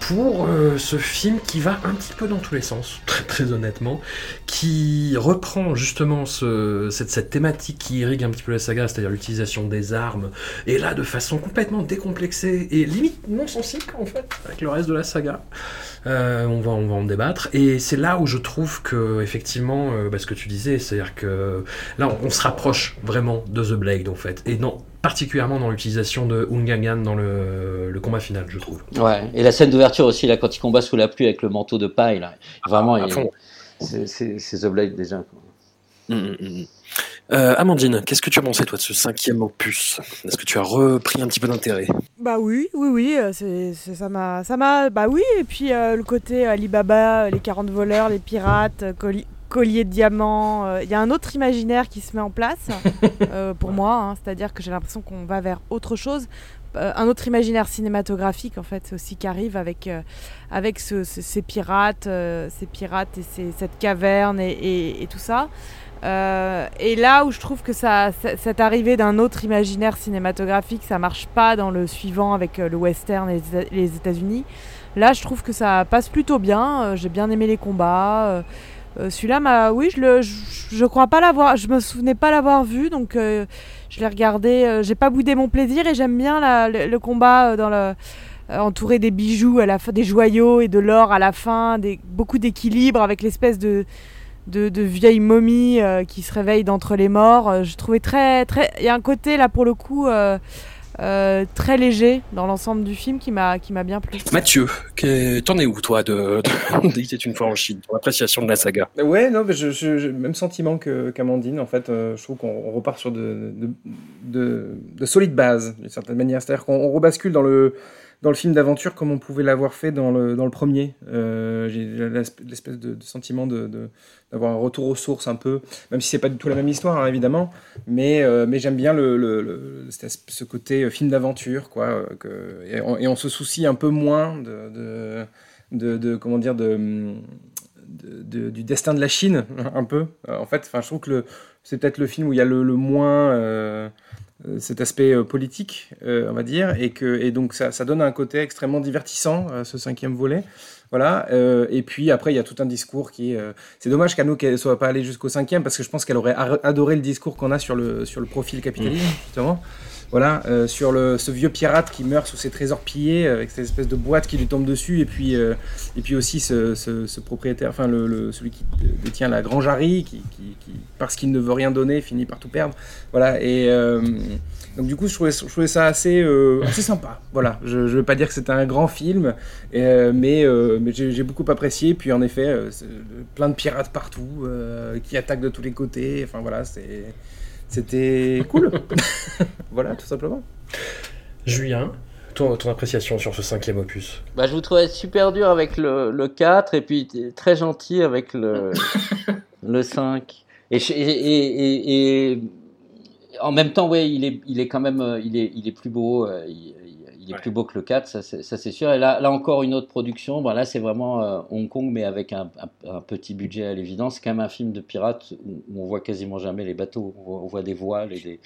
pour euh, ce film qui va un petit peu dans tous les sens, très, honnêtement, qui reprend justement ce, cette, thématique qui irrigue un petit peu la saga, c'est-à-dire l'utilisation des armes, et là de façon complètement décomplexée et limite non sensible en fait, avec le reste de la saga. Euh, on, va, on en débattre. Et c'est là où je trouve que, effectivement, euh, bah, ce que tu disais, c'est-à-dire que là, on, se rapproche vraiment de The Blade, en fait. Et non, particulièrement dans l'utilisation de Ungangan dans le, le, combat final, je trouve. Ouais, et la scène d'ouverture aussi, là, quand il combat sous la pluie avec le manteau de paille, là, vraiment, c'est The Blade déjà. Hum, hum, hum, euh, Amandine, qu'est-ce que tu as pensé toi de ce cinquième opus? Est-ce que tu as repris un petit peu d'intérêt? Bah oui, oui, oui, euh, c'est, ça m'a, ça m'a, bah oui. Et puis euh, le côté Alibaba, les 40 voleurs, les pirates, collier de diamants. Il y a un autre imaginaire qui se met en place pour moi, hein. c'est-à-dire que j'ai l'impression qu'on va vers autre chose. un autre imaginaire cinématographique en fait aussi qui arrive avec avec ces pirates, ces pirates et cette caverne et, tout ça. et là où je trouve que ça, cette arrivée d'un autre imaginaire cinématographique, ça marche pas dans le suivant avec le western et les États-Unis. Là, je trouve que ça passe plutôt bien. J'ai bien aimé les combats. Euh, celui-là, oui, je le, je, crois pas l'avoir, je me souvenais pas l'avoir vu, donc euh, je l'ai regardé. Euh, j'ai pas boudé mon plaisir et j'aime bien le, combat dans le entouré des bijoux à la fin, des joyaux et de l'or à la fin, des, beaucoup d'équilibre avec l'espèce de, de, de, vieille momie qui se réveille d'entre les morts. je trouvais très, très, il y a un côté là pour le coup euh, très léger dans l'ensemble du film qui m'a qui m'a bien plu. Mathieu, t'en es où toi de, de, une fois en Chine, ton appréciation de la saga? Ouais, non, mais je, je, même sentiment que qu'Amandine. En fait, euh, je trouve qu'on repart sur de, de, de solides bases d'une certaine manière. C'est-à-dire qu'on rebascule dans le dans le film d'aventure comme on pouvait l'avoir fait dans le, dans le premier. Euh, j'ai l'espèce de, sentiment de, d'avoir un retour aux sources un peu, même si c'est pas du tout la même histoire, hein, évidemment. Mais, euh, mais j'aime bien le, le, ce côté euh, film d'aventure, quoi. Et, on, se soucie un peu moins de, de, de comment dire, de, du destin de la Chine, un peu. En fait, je trouve que c'est peut-être le film où il y a le, moins euh, cet aspect euh, politique, euh, on va dire, et, que, et donc ça, ça donne un côté extrêmement divertissant à ce cinquième volet. Voilà. et puis après, il y a tout un discours qui. c'est dommage qu'Anouk ne soit pas allée jusqu'au cinquième parce que je pense qu'elle aurait adoré le discours qu'on a sur le, sur le profil capitaliste, mmh. justement. Voilà, euh, sur le, ce vieux pirate qui meurt sous ses trésors pillés, avec cette espèce de boîte qui lui tombe dessus, et puis, euh, et puis aussi ce, ce, propriétaire, enfin le, celui qui détient la grangerie, qui, qui, parce qu'il ne veut rien donner, finit par tout perdre. Voilà, et euh, donc du coup, je trouvais, je trouvais ça assez, assez sympa. Voilà, je ne veux pas dire que c'était un grand film, mais, mais j'ai beaucoup apprécié. Puis en effet, plein de pirates partout, qui attaquent de tous les côtés. Enfin voilà, c'est c'était cool. voilà, tout simplement. Julien, ton, ton, appréciation sur ce cinquième opus? Bah, Je vous trouvais super dur avec le, le 4 et puis très gentil avec le, le 5. Et, et, et, en même temps, ouais, il est, il est quand même euh, il est, il est plus beau. Euh, il est plus beau que le 4, ça c'est sûr. Et là, là encore une autre production. Bon, là c'est vraiment euh, Hong Kong, mais avec un, petit budget à l'évidence. C'est quand même un film de pirates où, on voit quasiment jamais les bateaux. On voit, des voiles et des,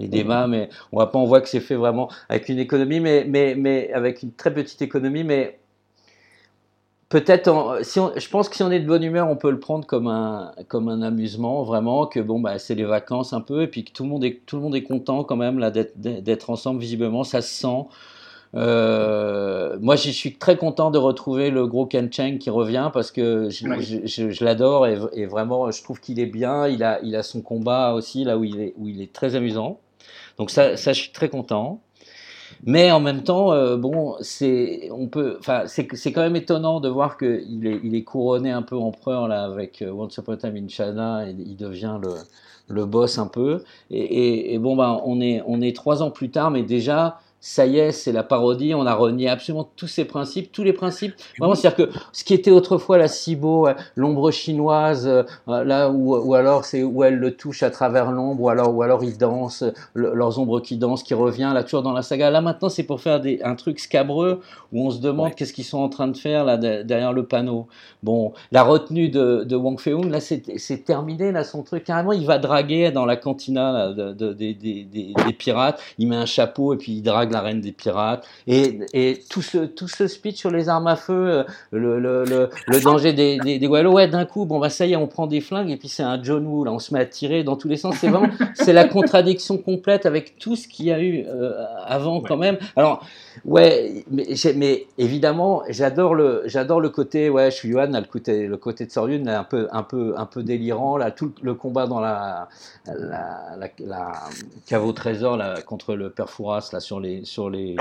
et des mâts, mais on voit pas. On voit que c'est fait vraiment avec une économie, mais, mais, mais avec une très petite économie, mais peut-être, si je pense que si on est de bonne humeur, on peut le prendre comme un, comme un amusement, vraiment, que bon, bah, c'est les vacances un peu, et puis que tout le monde est, tout le monde est content quand même là d'être ensemble, visiblement, ça se sent. Euh, moi, je suis très content de retrouver le gros Ken Cheng qui revient parce que je, l'adore et, vraiment, je trouve qu'il est bien. Il a, il a son combat aussi là où il est, où il est très amusant. Donc ça, ça, je suis très content. Mais en même temps, euh, bon, c'est, on peut, enfin, c'est, c'est quand même étonnant de voir qu'il est, il est couronné un peu empereur là avec euh, Once Upon a Time in China et il devient le, le boss un peu. Et, et, et bon, bah, on est, on est trois ans plus tard, mais déjà, ça y est, c'est la parodie, on a renié absolument tous ces principes, tous les principes. Vraiment, c'est-à-dire que ce qui était autrefois la Cibo, l'ombre chinoise, euh, là où, ou alors c'est où elle le touche à travers l'ombre, ou alors ou alors ils dansent, leurs ombres qui dansent, qui revient là toujours dans la saga. Là maintenant, c'est pour faire des, un truc scabreux où on se demande qu'est-ce qu'ils sont en train de faire là derrière le panneau. Bon, la retenue de, de Wang Fei-hung, là c'est terminé là son truc. Carrément, il va draguer dans la cantina de, de, des, des, des pirates. Il met un chapeau et puis il drague la reine des pirates, et, et tout, ce, tout ce speech sur les armes à feu, euh, le, le, le, danger des, des, des ouais, d'un coup, bon, bah ça y est, on prend des flingues, et puis c'est un John Woo, là, on se met à tirer dans tous les sens. C'est vraiment, c'est la contradiction complète avec tout ce qu'il y a eu euh, avant, quand même. Alors, Ouais, mais, mais évidemment, j'adore le, j'adore le côté, ouais, je suis Johan, le côté, le côté de Soryun, un peu, un peu, un peu délirant, là, tout le combat dans la, la, la, la cave au trésor, là, contre le père Fouras, là, sur les, sur les,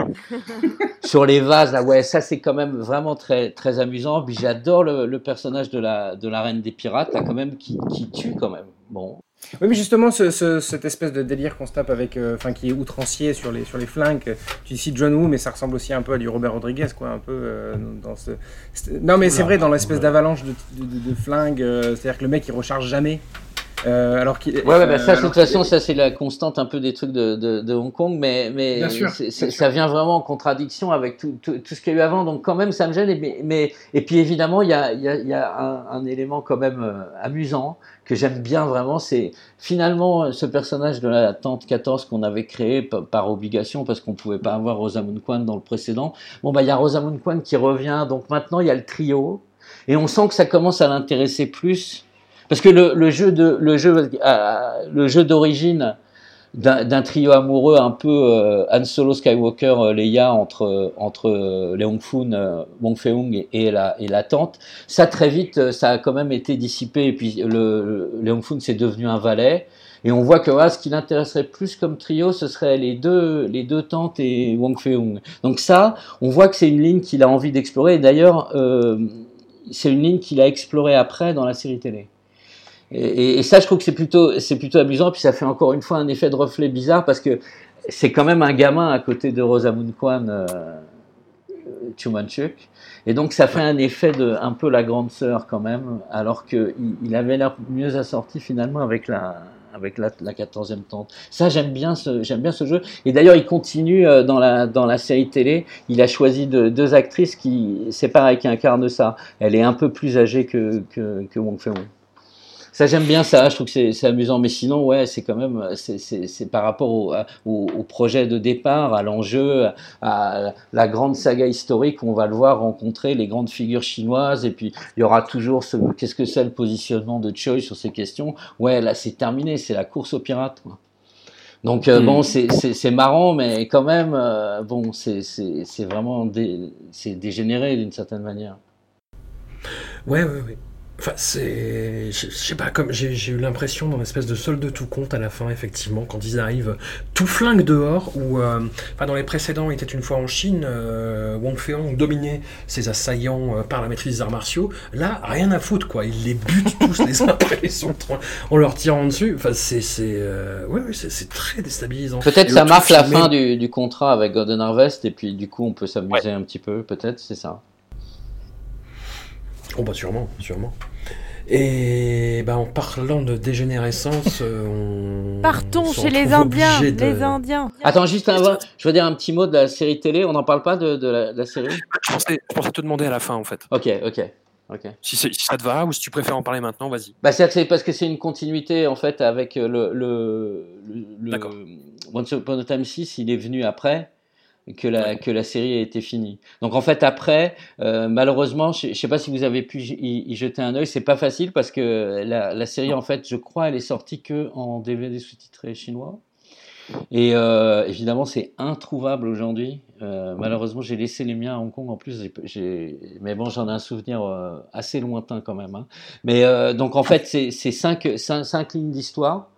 sur les vases, là, ouais, ça c'est quand même vraiment très, très amusant. Puis j'adore le, le, personnage de la, de la reine des pirates, là, quand même, qui, qui tue quand même. Bon, oui, mais justement, ce, cette espèce de délire qu'on se tape avec, euh, enfin, qui est outrancier sur les, sur les flingues. Tu dis John Woo, mais ça ressemble aussi un peu à du Robert Rodriguez, quoi, un peu euh, dans ce. Non, mais c'est vrai, dans l'espèce d'avalanche de, de, de, flingues, euh, c'est-à-dire que le mec il recharge jamais. Euh, alors ouais, ouais bah ça, de toute façon, ça c'est la constante un peu des trucs de, de, de Hong Kong, mais, mais ça vient vraiment en contradiction avec tout, tout, tout ce qu'il y a eu avant, donc quand même ça me gêne. Mais, mais et puis évidemment, il y a, y a, y a un, un, élément quand même euh, amusant que j'aime bien vraiment, c'est finalement ce personnage de la tante 14 qu'on avait créé par obligation parce qu'on pouvait pas avoir Rosamund Kwan dans le précédent. Bon bah il y a Rosamund Kwan qui revient, donc maintenant il y a le trio et on sent que ça commence à l'intéresser plus parce que le, euh, jeu d'origine d'un trio amoureux un peu euh, Han Solo Skywalker euh, Leia entre entre euh, Leung Fun Wong Feung et, la et la tante ça très vite ça a quand même été dissipé et puis le, le Leung Fun c'est devenu un valet. Et on voit que ce qui l'intéresserait plus comme trio ce serait les deux tantes et Wong Feung donc ça on voit que c'est une ligne qu'il a envie d'explorer. Et d'ailleurs c'est une ligne qu'il a explorée après dans la série télé et, et, ça, je trouve que c'est plutôt, c'est plutôt amusant. Puis ça fait encore une fois un effet de reflet bizarre parce que c'est quand même un gamin à côté de Rosamund Kwan, euh, Chumanchuk. Et donc ça fait un effet de un peu la grande sœur quand même, alors qu'il il avait l'air mieux assorti finalement avec la avec la, la 14e tente. Ça j'aime bien ce j'aime bien ce jeu. Et d'ailleurs il continue euh, dans la dans la série télé. Il a choisi de, deux actrices qui c'est pareil qui incarnent ça. Elle est un peu plus âgée que que, que Wong Fei-won. Ça, j'aime bien ça. Je trouve que c'est amusant. Mais sinon, ouais, c'est quand même, c'est par rapport au, au, projet de départ, à l'enjeu, à la grande saga historique. On va le voir rencontrer les grandes figures chinoises. Et puis, il y aura toujours ce, qu'est-ce que c'est le positionnement de Choi sur ces questions? Ouais, là, c'est terminé. C'est la course aux pirates. Quoi. Donc euh, bon, hmm. c'est marrant, mais quand même, euh, bon, c'est vraiment dé, dégénéré d'une certaine manière. Ouais, ouais, ouais. Enfin, c'est. Je sais pas, comme j'ai eu l'impression dans l'espèce de solde de tout compte à la fin, effectivement, quand ils arrivent tout flingue dehors, ou. Euh, enfin, dans les précédents, il était une fois en Chine, euh, Wong Feong dominait ses assaillants euh, par la maîtrise des arts martiaux. Là, rien à foutre, quoi. Il les bute tous les uns après les autres en leur tirant dessus. Enfin, c'est. Ouais, ouais c'est très déstabilisant. Peut-être ça marque la fin du, du, contrat avec Golden Harvest, et puis du coup, on peut s'amuser un petit peu, peut-être, c'est ça. Oh, bah, sûrement, sûrement. Et bah, en parlant de dégénérescence, euh, on. Partons chez les Indiens, les Indiens. Attends, juste un, je veux dire un petit mot de la série télé. On n'en parle pas de, la, série? Je pensais, te demander à la fin, en fait. Ok, ok. ok. Si, ça te va ou si tu préfères en parler maintenant, vas-y. Bah, c'est parce que c'est une continuité en fait avec le, le, le, Once Upon a Time 6, il est venu après que la, que la série a été finie. Donc en fait après, euh, malheureusement, je, ne sais pas si vous avez pu y, jeter un œil, c'est pas facile parce que la, la, série en fait, je crois, elle est sortie que en DVD sous-titré chinois. Et euh, évidemment, c'est introuvable aujourd'hui. Euh, malheureusement, j'ai laissé les miens à Hong Kong en plus. mais bon, j'en ai un souvenir assez lointain quand même. Hein. Mais donc en fait, c'est cinq, cinq, cinq lignes d'histoire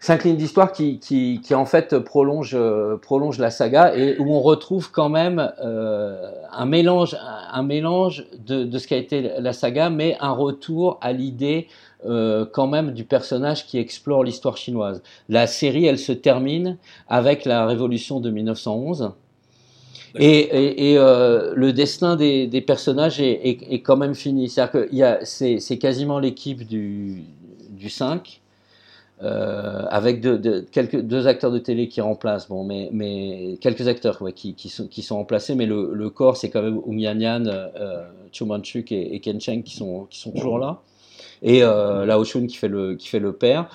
cinq lignes d'histoire qui, qui, qui, en fait prolonge prolonge la saga et où on retrouve quand même euh, un mélange un mélange de, de ce qu'a été la saga mais un retour à l'idée euh, quand même du personnage qui explore l'histoire chinoise. La série elle se termine avec la révolution de 1911. Et, et, et euh, le destin des, des personnages est, est, est, quand même fini. C'est-à-dire que c'est quasiment l'équipe du, du 5 euh, avec deux, quelques, deux acteurs de télé qui remplacent, bon, mais, mais quelques acteurs qui, qui, sont, qui sont remplacés, mais le, le corps, c'est quand même Oumianyan, euh, Chu Manchuk et, et Ken Cheng qui sont, qui sont toujours là, et euh, Lao Shun qui fait le, qui fait le père.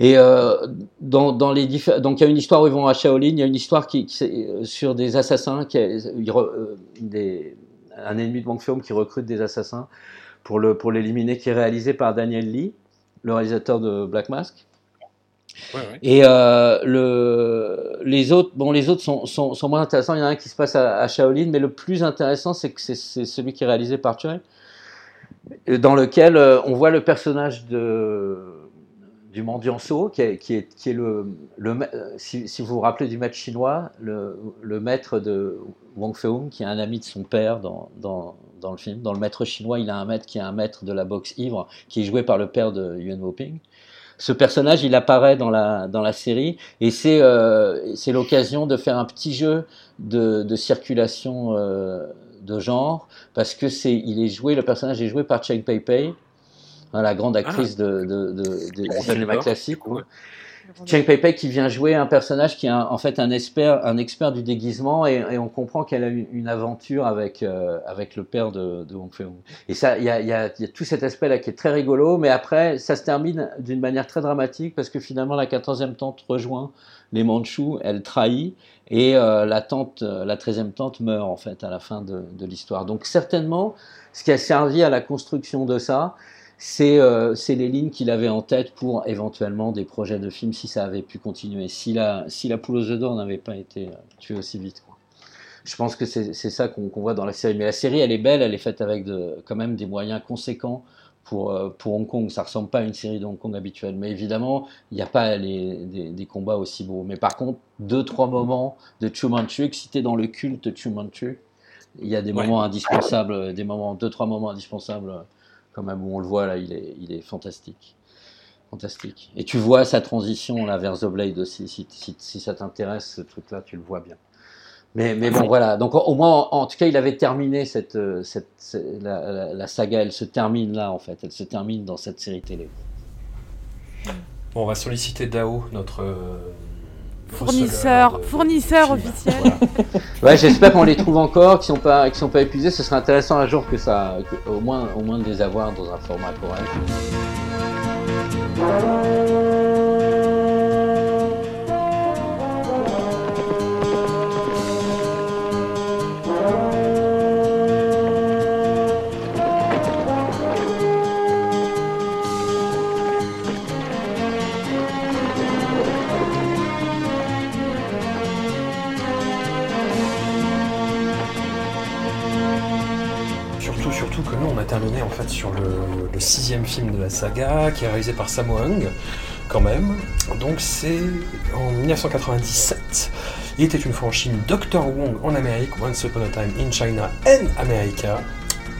Et euh, dans, dans les donc il y a une histoire où ils vont à Shaolin, il y a une histoire qui, qui euh, sur des assassins, qui euh, un ennemi de Wang Feom qui recrute des assassins pour le pour l'éliminer, qui est réalisé par Daniel Lee, le réalisateur de Black Mask. Et euh, le, les autres, bon, les autres sont, sont, moins intéressants. Il y en a un qui se passe à, Shaolin, mais le plus intéressant, c'est celui qui est réalisé par Choi, dans lequel euh, on voit le personnage de du mendiant So, qui est, qui est, qui est le, le si, si, vous vous rappelez du maître chinois, le, le maître de Wang Feung, qui est un ami de son père dans, dans, dans, le film. Dans le maître chinois, il a un maître qui est un maître de la boxe ivre, qui est joué par le père de Yuan Woping ce personnage, il apparaît dans la, dans la série et c'est euh, c'est l'occasion de faire un petit jeu de, de circulation euh, de genre parce que c'est il est joué le personnage est joué par Cheng Pei Pei la grande actrice ah. de, de, de, du cinéma classique. Cheng Pei qui vient jouer un personnage qui est en fait un expert, un expert du déguisement et, on comprend qu'elle a une, une aventure avec, euh, avec le père de, de Wong Fei-hung. Et ça, il y a, y, a, y a, tout cet aspect-là qui est très rigolo, mais après, ça se termine d'une manière très dramatique parce que finalement, la 14e tante rejoint les Mandchous, elle trahit et euh, la tante, la 13e tante meurt en fait à la fin de, de l'histoire. Donc certainement, ce qui a servi à la construction de ça, euh, c'est les lignes qu'il avait en tête pour éventuellement des projets de films si ça avait pu continuer, si la, si la poule aux œufs d'or n'avait pas été euh, tuée aussi vite. Quoi. Je pense que c'est ça qu'on voit dans la série. Mais la série, elle est belle, elle est faite avec de, quand même des moyens conséquents pour, euh, pour Hong Kong. Ça ressemble pas à une série de Hong Kong habituelle. Mais évidemment, il n'y a pas les, des, des, combats aussi beaux. Mais par contre, deux, trois moments de Chu Manchu, cité dans le culte Chu Manchu, il y a des moments indispensables, des moments, deux, trois moments indispensables quand même où on le voit là, il est, il est fantastique. Fantastique. Et tu vois sa transition là vers The Blade aussi, si, si, ça t'intéresse, ce truc-là, tu le vois bien. Mais, mais bon, voilà. Donc au moins, en, tout cas, il avait terminé cette, cette, la, saga. Elle se termine là, en fait. Elle se termine dans cette série télé. Bon, on va solliciter Dao, notre Fournisseur, fournisseur officiel. ouais, j'espère qu'on les trouve encore, qu'ils sont pas, sont pas épuisés. Ce serait intéressant un jour que ça, au moins, au moins de les avoir dans un format correct. Film de la saga, qui est réalisé par Sammo Hung, quand même. Donc c'est en 1997. Il était une fois en Chine, Dr. Wong en Amérique, Once Upon a Time in China and America,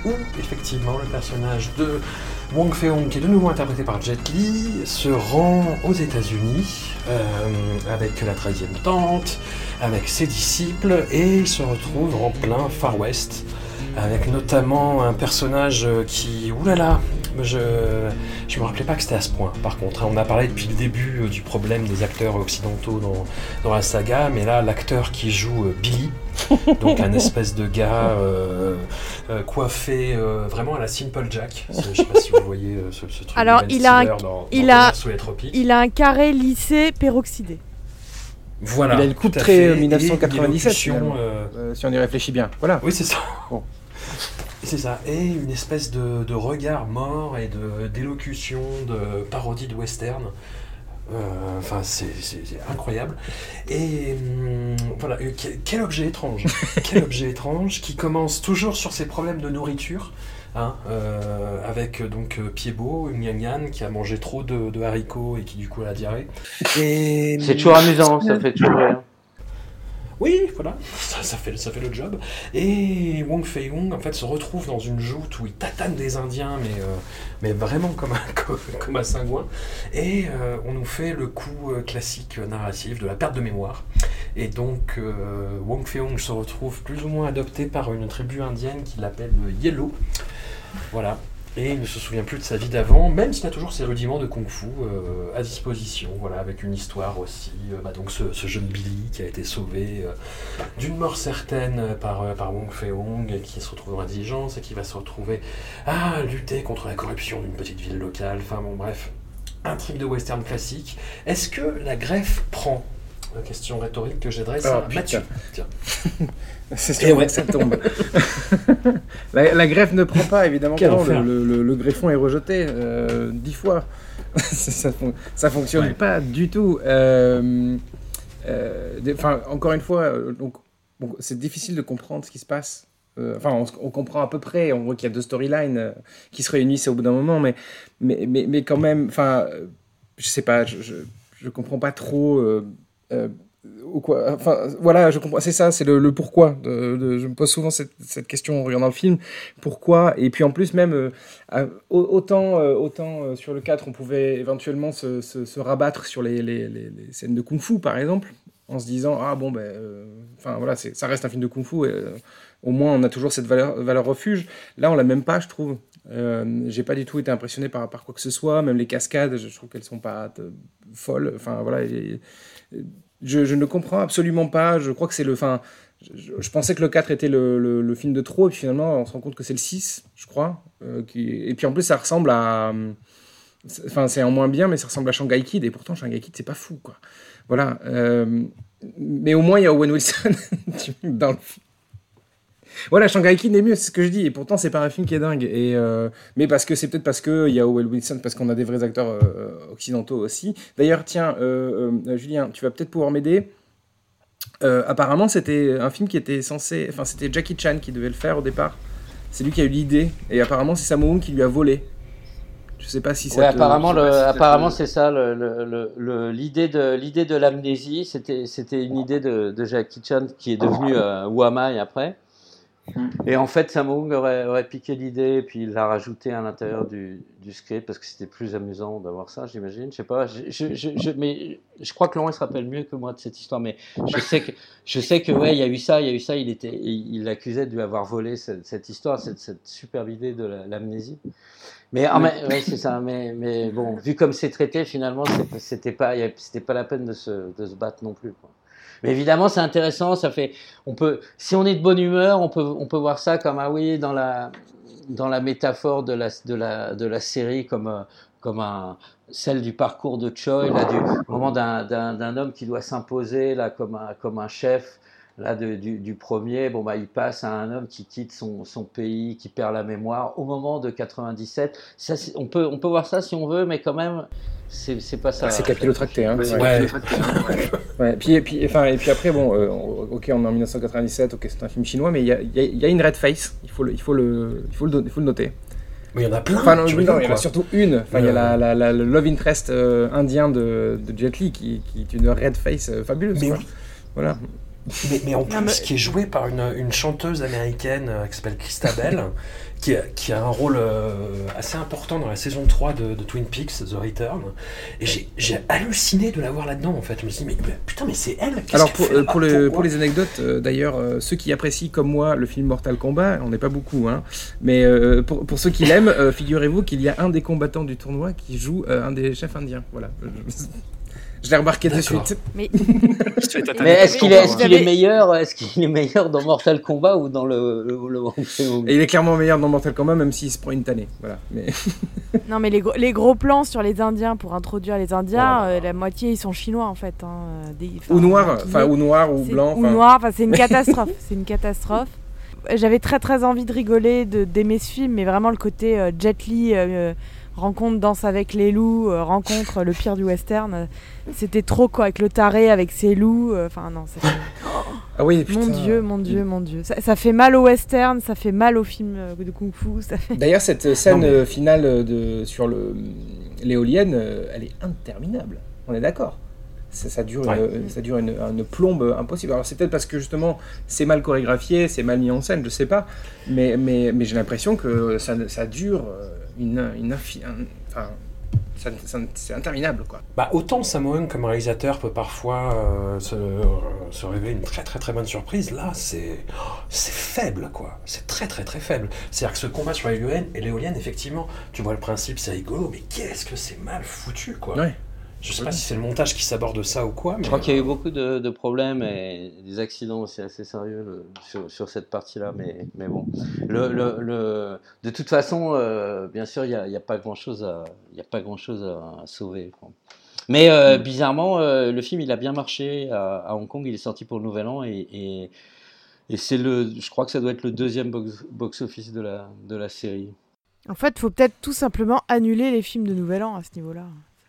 où effectivement le personnage de Wong Fei-hung, qui est de nouveau interprété par Jet Li, se rend aux États-Unis euh, avec la 13e tante, avec ses disciples, et se retrouve en plein Far West avec notamment un personnage qui, oulala, je je me rappelais pas que c'était à ce point. Par contre, hein. on a parlé depuis le début euh, du problème des acteurs occidentaux dans, dans la saga, mais là, l'acteur qui joue euh, Billy, donc un espèce de gars coiffé vraiment à la Simple Jack. Je sais pas si vous voyez ce, truc. Alors, il a, un, il, a, il a un carré lissé peroxydé. Voilà. Il a une coupe très 1997 si on y réfléchit bien. Voilà. Oui, c'est ça. Bon. C'est ça, et une espèce de, regard mort et d'élocution, de, parodie de western. Euh, enfin, c'est incroyable. Et hum, voilà, euh, quel, objet étrange. quel objet étrange qui commence toujours sur ses problèmes de nourriture. Hein, euh, avec donc Piebo, une Yang qui a mangé trop de, haricots et qui du coup a la diarrhée. C'est toujours amusant, ça fait toujours rire. Oui, voilà, ça, fait, le job. Et Wong Fei-hung, en fait, se retrouve dans une joute où il tatane des Indiens, mais, euh, vraiment comme un, comme un cingouin. Et euh, on nous fait le coup euh, classique narratif de la perte de mémoire. Et donc, Wong Fei-hung se retrouve plus ou moins adopté par une tribu indienne qui l'appelle Yellow. Voilà, et il ne se souvient plus de sa vie d'avant, même s'il a toujours ses rudiments de kung-fu euh, à disposition, voilà, avec une histoire aussi. Euh, bah, donc ce, jeune Billy qui a été sauvé euh, d'une mort certaine par, par Wong Fei-hung, et qui se retrouve dans l'indigence et qui va se retrouver à lutter contre la corruption d'une petite ville locale. Enfin bon, bref, un truc de western classique. Est-ce que la greffe prend? La question rhétorique que j'adresse à ah, Mathieu. Tiens. C'est sûr, ouais. ça tombe. la, greffe ne prend pas, évidemment. le, greffon est rejeté euh, dix fois. ça, ça fonctionne pas du tout. Euh, euh, encore une fois, donc, c'est difficile de comprendre ce qui se passe. Enfin, on, comprend à peu près. On voit qu'il y a deux storylines qui se réunissent au bout d'un moment, mais, mais, mais, mais, quand même, enfin, je sais pas, je, je, je comprends pas trop enfin voilà je comprends. C'est ça c'est le, pourquoi je me pose souvent cette, question en regardant le film. Pourquoi? Et puis en plus même euh, autant euh, autant euh, sur le 4 on pouvait éventuellement se, rabattre sur les, scènes de kung-fu par exemple en se disant ah bon ben enfin voilà ça reste un film de kung-fu et, au moins on a toujours cette valeur valeur refuge. Là on l'a même pas je trouve. Euh, j'ai pas du tout été impressionné par, par quoi que ce soit, même les cascades, je, trouve qu'elles sont pas folles. Enfin voilà, je, ne comprends absolument pas. Je crois que c'est le. Enfin, je, pensais que le 4 était le, film de trop, et puis finalement, on se rend compte que c'est le 6, je crois. Euh. Et puis en plus, ça ressemble à. Enfin, c'est en moins bien, mais ça ressemble à Shanghai Kid, et pourtant, Shanghai Kid, c'est pas fou, quoi. Voilà. Euh, mais au moins, il y a Owen Wilson dans le film. Voilà, Shanghai Kid est mieux, c'est ce que je dis. Et pourtant, c'est pas un film qui est dingue. Et euh, mais parce que c'est peut-être parce qu'il y a Owen Wilson, parce qu'on a des vrais acteurs occidentaux aussi. D'ailleurs, tiens, Julien, tu vas peut-être pouvoir m'aider. Euh, apparemment, c'était un film qui était censé. Enfin, c'était Jackie Chan qui devait le faire au départ. C'est lui qui a eu l'idée. Et apparemment, c'est Sammo qui lui a volé. Je sais pas si c'est. Ouais, apparemment, apparemment c'est ça. L'idée de l'idée de l'amnésie, c'était c'était une idée de, Jackie Chan qui est devenu euh, Wamai après. Et en fait, Samung aurait, aurait piqué l'idée, puis il l'a rajouté à l'intérieur du, script parce que c'était plus amusant d'avoir ça, j'imagine. Je sais pas. Mais je crois que Laurent se rappelle mieux que moi de cette histoire, mais je sais que je sais que ouais, il y a eu ça, il y a eu ça. Il était, il l'accusait de lui avoir volé cette, cette histoire, cette, superbe idée de l'amnésie. Mais, ah, mais ouais, c'est ça. Mais, bon, vu comme c'est traité, finalement, c'était pas, c'était pas la peine de se, de se battre non plus. Mais évidemment, c'est intéressant. Ça fait, on peut, si on est de bonne humeur, on peut, on peut voir ça comme ah oui, dans la, dans la métaphore de la, de la, de la série, comme, euh, comme un, celle du parcours de Choi, là, du moment d'un homme qui doit s'imposer, là, comme un, comme un chef. Là, de, du, du, premier, bon, bah, il passe à un homme qui quitte son, son pays, qui perd la mémoire au moment de 97. Ça, on, peut, on peut voir ça si on veut, mais quand même, c'est pas ça. Ah, c'est capillotracté, hein. Ouais. ouais. Puis, et, puis, enfin, et puis après, bon, euh, ok, on est en 1997, ok, c'est un film chinois, mais il y a, y a, une red face, il faut le, il faut le, il faut le, il faut le noter. Mais il y en a plein. Enfin, non, il y en a surtout une. Enfin, il y a la, la, la, le love interest euh, indien de, de, Jet Li qui, qui, est une red face euh, fabuleuse. Mais oui. Voilà. Mais, mais en plus, qui est joué par une, une chanteuse américaine qui s'appelle Christabel. qui a, qui a un rôle euh, assez important dans la saison 3 de, Twin Peaks, The Return. Et j'ai halluciné de la voir là-dedans, en fait. Je me suis dit, mais, putain, mais c'est elle Alors, pour, euh, pour, le, pour, les anecdotes, euh, d'ailleurs, ceux qui apprécient comme moi le film Mortal Kombat, on n'est pas beaucoup, hein, mais pour, pour, ceux qui l'aiment, figurez-vous qu'il y a un des combattants du tournoi qui joue un des chefs indiens. Voilà. Je l'ai remarqué de suite. Mais, est-ce qu'il est, meilleur Est-ce qu'il est meilleur dans Mortal Kombat ou dans le, Et Il est clairement meilleur dans Mortal Kombat, même s'il se prend une tannée. Voilà. Mais... non, mais les, les, gros plans sur les Indiens pour introduire les Indiens, euh, la moitié ils sont chinois en fait. Hein, ou noirs, enfin ou noirs ou blancs. Ou noirs, c'est une catastrophe. c'est une catastrophe. J'avais très très envie de rigoler, d'aimer ce film, mais vraiment le côté euh, Jet Li. Euh, rencontre Danse avec les loups, euh, rencontre le pire du western. C'était trop quoi, avec le taré, avec ses loups. Euh, enfin non, Ah oui, Mon dieu, mon dieu, mon dieu. Ça, fait mal au western, ça fait mal au film euh, de kung-fu. Fait... D'ailleurs, cette scène finale de, sur l'éolienne, elle est interminable. On est d'accord ça, dure, une, ça dure une, plombe impossible. Alors c'est peut-être parce que justement c'est mal chorégraphié, c'est mal mis en scène, je sais pas, mais, mais, mais j'ai l'impression que ça, ça dure une, une enfin, c'est interminable quoi. Bah, autant Samoan comme réalisateur peut parfois euh, se, se, révéler une très très très bonne surprise, là c'est c'est faible quoi, c'est très très très faible. C'est-à-dire que ce combat sur l'éolienne, effectivement, tu vois le principe c'est rigolo, mais qu'est-ce que c'est mal foutu quoi. Ouais. Je sais pas si c'est le montage qui s'aborde ça ou quoi. Mais je crois qu'il y a eu beaucoup de, problèmes et des accidents aussi assez sérieux sur, cette partie-là. Mais, mais bon, le, le, de toute façon, euh, bien sûr, il n'y a, a, pas grand-chose à, y a pas grand chose à, sauver. Mais euh, bizarrement, euh, le film, il a bien marché à, Hong Kong. Il est sorti pour le Nouvel An et, et, c'est le, je crois que ça doit être le deuxième box-office de, la, de la série. En fait, il faut peut-être tout simplement annuler les films de Nouvel An à ce niveau-là.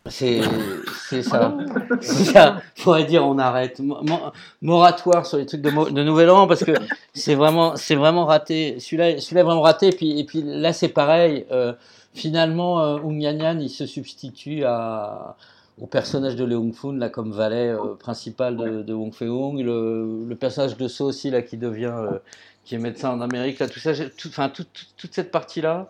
C'est ça. C'est ça. Faudrait dire on arrête. Moratoire sur les trucs de, de Nouvel An parce que c'est vraiment, c'est vraiment raté. Celui-là, celui-là est vraiment raté. Et puis, et puis là, c'est pareil. Euh, finalement, euh, Ung Yan il se substitue à, au personnage de Leung Fun là comme valet euh, principal de, de Wong Fei-hung. Le, le, personnage de So aussi là qui devient, euh, qui est médecin en Amérique là, tout ça, enfin toute cette partie là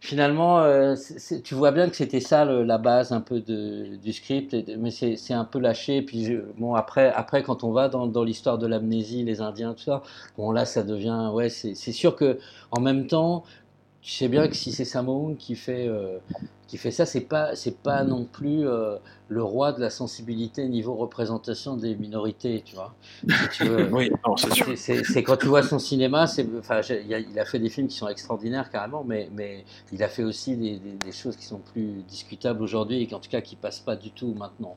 finalement, euh, tu vois bien que c'était ça la base un peu du script, mais c'est un peu lâché. Puis bon, après, après, quand on va dans, dans l'histoire de l'amnésie, les Indiens, tout ça, bon là, ça devient, ouais, c'est sûr que en même temps, tu sais bien que si c'est Sammo qui fait euh, qui fait ça, c'est pas c'est pas non plus euh, le roi de la sensibilité niveau représentation des minorités, tu vois. oui, c'est sûr. C'est quand tu vois son cinéma, c'est enfin il a, fait des films qui sont extraordinaires carrément, mais mais il a fait aussi des, des, choses qui sont plus discutables aujourd'hui et qui en tout cas qui passent pas du tout maintenant.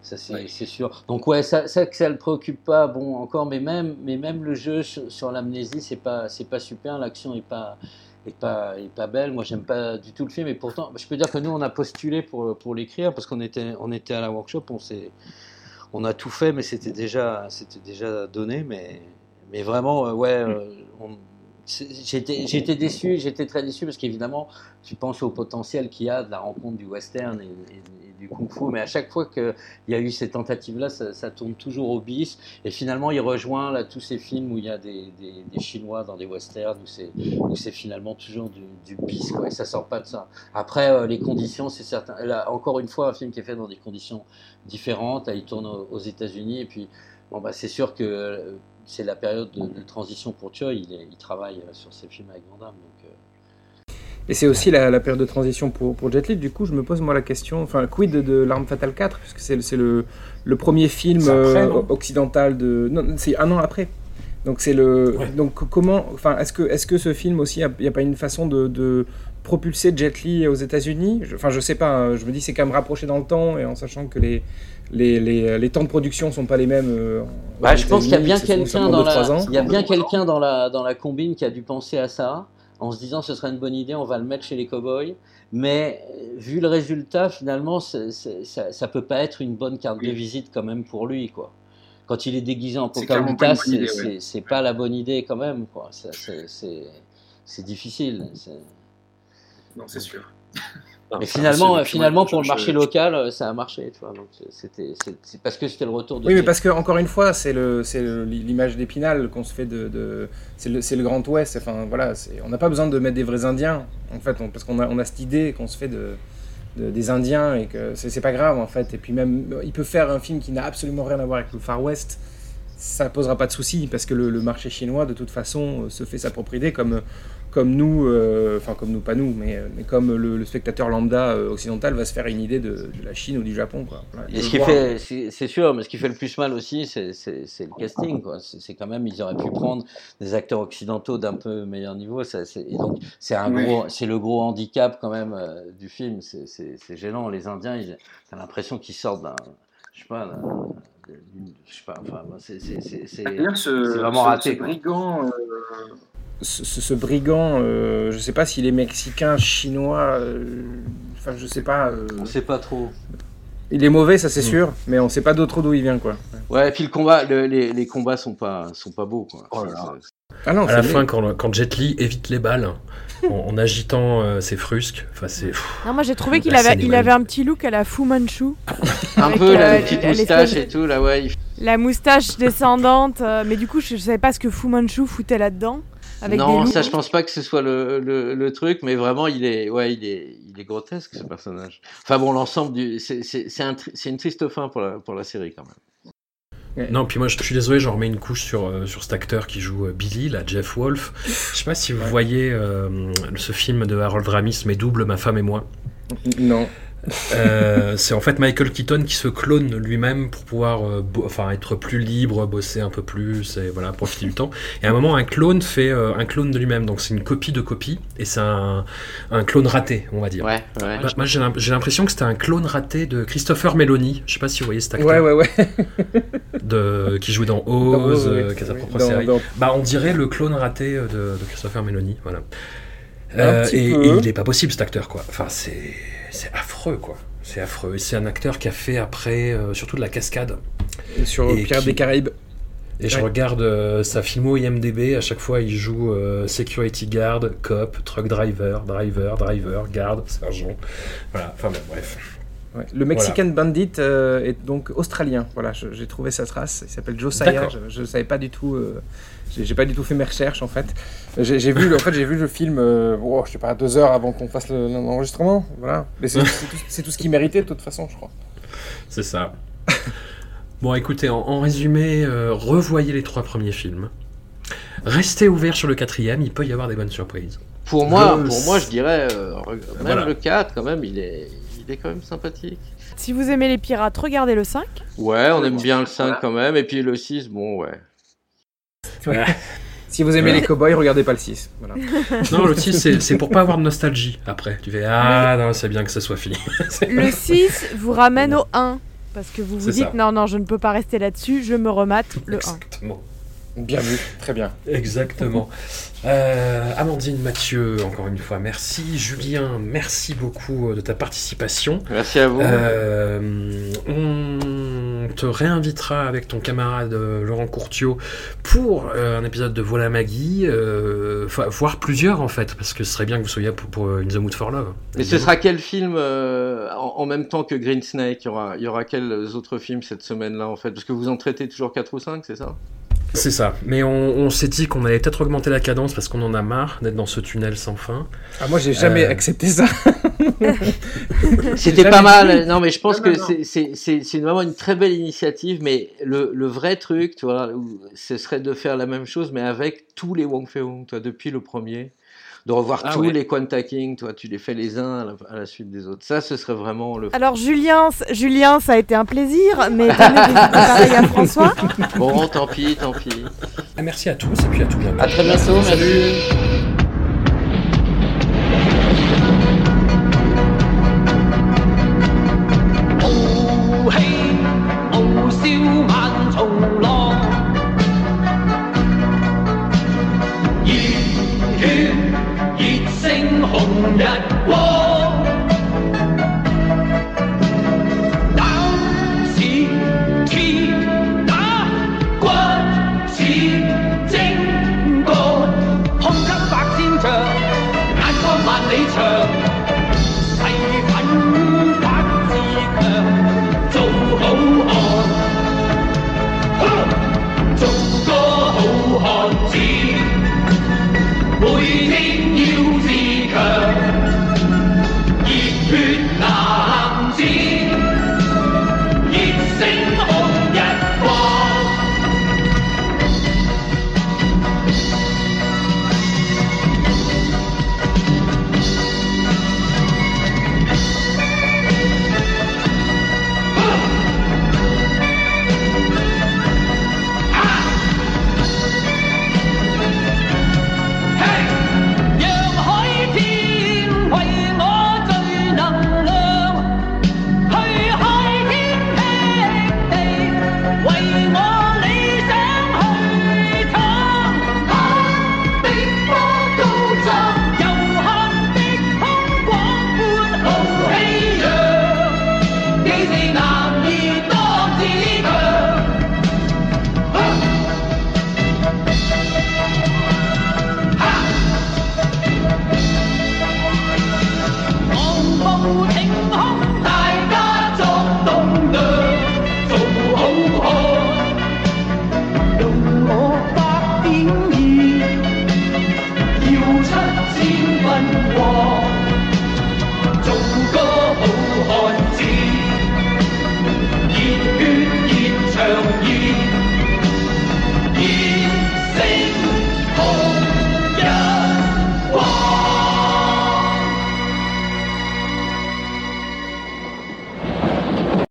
Ça c'est sûr. Donc ouais, ça, ça que ça le préoccupe pas, bon encore, mais même mais même le jeu sur, sur l'amnésie, c'est pas c'est pas super, l'action est pas est pas, est pas belle. Moi, j'aime pas du tout le film. Et pourtant, je peux dire que nous, on a postulé pour, pour l'écrire parce qu'on était, on était à la workshop. On, on a tout fait, mais c'était déjà, c'était déjà donné. Mais, mais vraiment, euh, ouais, euh, j'étais déçu. J'étais très déçu parce qu'évidemment, tu penses au potentiel qu'il y a de la rencontre du western et, du kung-fu, mais à chaque fois qu'il y a eu ces tentatives-là, ça, tourne toujours au bis. Et finalement, il rejoint là, tous ces films où il y a des, des, Chinois dans des westerns, où c'est finalement toujours du, bis, quoi, et ça sort pas de ça. Après, euh, les conditions, c'est certain. Là, encore une fois, un film qui est fait dans des conditions différentes, il tourne aux, États-Unis, et puis bon, bah, c'est sûr que euh, c'est la période de, transition pour Choi, il, il, travaille sur ses films avec Van Damme. Donc, euh, et c'est aussi la, période de transition pour, pour Jet Li. Du coup, je me pose moi la question, enfin, quid de, L'Arme Fatale 4 Puisque c'est le, le, premier film euh, occidental de. Non, c'est un an après. Donc c'est le. Donc comment. Enfin, est-ce que, est que ce film aussi, il n'y a, pas une façon de, de propulser Jet Li aux États-Unis? Enfin, je sais pas. Hein, je me dis c'est quand même rapproché dans le temps et en sachant que les. Les, les, les temps de production sont pas les mêmes. Euh, bah, je pense qu'il y a bien quelqu'un dans la, il y a bien quelqu'un dans la dans la combine qui a dû penser à ça en se disant ce serait une bonne idée, on va le mettre chez les cowboys. Mais euh, vu le résultat, finalement, ça, ne peut pas être une bonne carte de visite quand même pour lui, quoi. Quand il est déguisé en Pocahontas, c'est pas la bonne idée quand même, quoi. C'est difficile. Non, c'est sûr. Mais finalement, finalement pour le marché local, euh, ça a marché. c'était, c'est parce que c'était le retour de. Oui, mais parce que encore une fois, c'est le, c'est l'image d'Épinal qu'on se fait de, de c'est le, c'est le Grand Ouest. Enfin voilà, on n'a pas besoin de mettre des vrais Indiens en fait, parce qu'on a, on a cette idée qu'on se fait de, des Indiens et que c'est, c'est pas grave en fait. Et puis même, il peut faire un film qui n'a absolument rien à voir avec le Far West ça posera pas de souci parce que le, le, marché chinois de toute façon se fait sa propre idée comme comme nous, euh, enfin comme nous, pas nous, mais, mais comme le, spectateur lambda euh, occidental va se faire une idée de, la Chine ou du Japon. Quoi. Et ce qui fait, c'est sûr, mais ce qui fait le plus mal aussi, c'est le casting. C'est quand même, ils auraient pu prendre des acteurs occidentaux d'un peu meilleur niveau. Ça, donc c'est un gros, c'est le gros handicap quand même euh, du film. C'est gênant. Les Indiens, ils, t'as l'impression qu'ils sortent d'un, je sais pas. je sais pas, enfin, c'est vraiment raté. brigand, ce, brigand, euh, je sais pas s'il est mexicain, chinois, euh, enfin je sais pas. Euh, on sait pas trop. Il est mauvais, ça c'est mm. sûr, mais on sait pas d'autre d'où il vient quoi. Ouais, et puis le combat, les, les, combats sont pas, sont pas beaux quoi. Oh ah non, à la fin, quand, quand, Jet Li évite les balles en, agitant ses frusques, enfin c'est. Non, moi j'ai trouvé qu'il avait, il avait un petit look à la Fu Manchu. un peu la petite moustache et tout là, ouais. La moustache descendante, mais du coup je, je savais pas ce que Fu Manchu foutait là-dedans non, ça je pense pas que ce soit le, le, truc, mais vraiment il est, ouais, il est, il est grotesque ce personnage. Enfin bon, l'ensemble du, c'est un, une triste fin pour la, pour la série quand même. Non, puis moi je suis désolé, j'en remets une couche sur, euh, sur cet acteur qui joue euh, Billy, la Jeff Wolf. Je sais pas si vous voyez euh, ce film de Harold Ramis, mais double Ma femme et moi. Non. Euh, c'est en fait Michael Keaton qui se clone lui-même pour pouvoir euh, enfin, être plus libre, bosser un peu plus et voilà, profiter du temps. Et à un moment, un clone fait euh, un clone de lui-même. Donc c'est une copie de copie et c'est un, un, clone raté, on va dire. Ouais, ouais. Bah, moi j'ai l'impression que c'était un clone raté de Christopher Meloni. Je sais pas si vous voyez cet acteur. Ouais, ouais, ouais. de, qui jouait dans Oz, qui a sa propre série. Bah, on dirait le clone raté de, de Christopher Meloni. Voilà. et, et, il est pas possible cet acteur, quoi. Enfin, c'est c'est affreux, quoi. C'est affreux. Et c'est un acteur qui a fait après euh, surtout de la cascade. sur Pierre des Caraïbes. Et je regarde euh, sa filmo IMDB, à chaque fois il joue euh, security guard, cop, truck driver, driver, driver, garde, sergent. Voilà, enfin bon, bref. Le Mexican Bandit est donc australien. Voilà, j'ai trouvé sa trace. Il s'appelle Joe Sayer. Je ne savais pas du tout j'ai pas du tout fait mes recherches en fait. J'ai vu, en fait, j'ai vu le film, euh, oh, je sais pas, deux heures avant qu'on fasse l'enregistrement. Voilà. Mais c'est tout, tout, ce qu'il méritait de toute façon, je crois. C'est ça. bon, écoutez, en, résumé, euh, revoyez les trois premiers films. Restez ouvert sur le quatrième, il peut y avoir des bonnes surprises. Pour moi, pour moi, je dirais, même le 4, quand même, il est, il est quand même sympathique. Si vous aimez les pirates, regardez le 5. Ouais, on aime bien le 5 quand même. Et puis le 6, bon, ouais. Si vous aimez les cowboys, regardez pas le 6. non, le 6, c'est pour pas avoir de nostalgie après. Tu fais Ah non, c'est bien que ça soit fini. le 6 vous ramène au 1. Parce que vous vous dites Non, non, je ne peux pas rester là-dessus, je me remate le 1. Bien vu, très bien. Exactement. Euh, Amandine, Mathieu, encore une fois, merci. Julien, merci beaucoup euh, de ta participation. Merci à vous. Euh, on te réinvitera avec ton camarade Laurent Courtiot pour un épisode de Voilà Maggie, voire plusieurs en fait, parce que ce serait bien que vous soyez pour, pour In the Mood for Love. Mais ce sera quel film en, même temps que Green Snake? Il y, aura, il y aura quels autres films cette semaine-là en fait? Parce que vous en traitez toujours 4 ou 5, c'est ça? C'est ça. Mais on, s'est dit qu'on allait peut-être augmenter la cadence parce qu'on en a marre d'être dans ce tunnel sans fin. Ah, moi, j'ai jamais euh. accepté ça. C'était pas mal. Non, mais je pense que c'est vraiment une très belle initiative. Mais le, vrai truc, tu vois, ce serait de faire la même chose, mais avec tous les Wong Fei-Hung, depuis le premier de revoir ah tous les quantacking, toi, tu les fais les uns à la, suite des autres. Ça, ce serait vraiment le. Alors, Julien, Julien, ça a été un plaisir, mais pareil à François. Bon, tant pis, tant pis. Ah, merci à tous et puis à tout bientôt. À très bientôt, merci.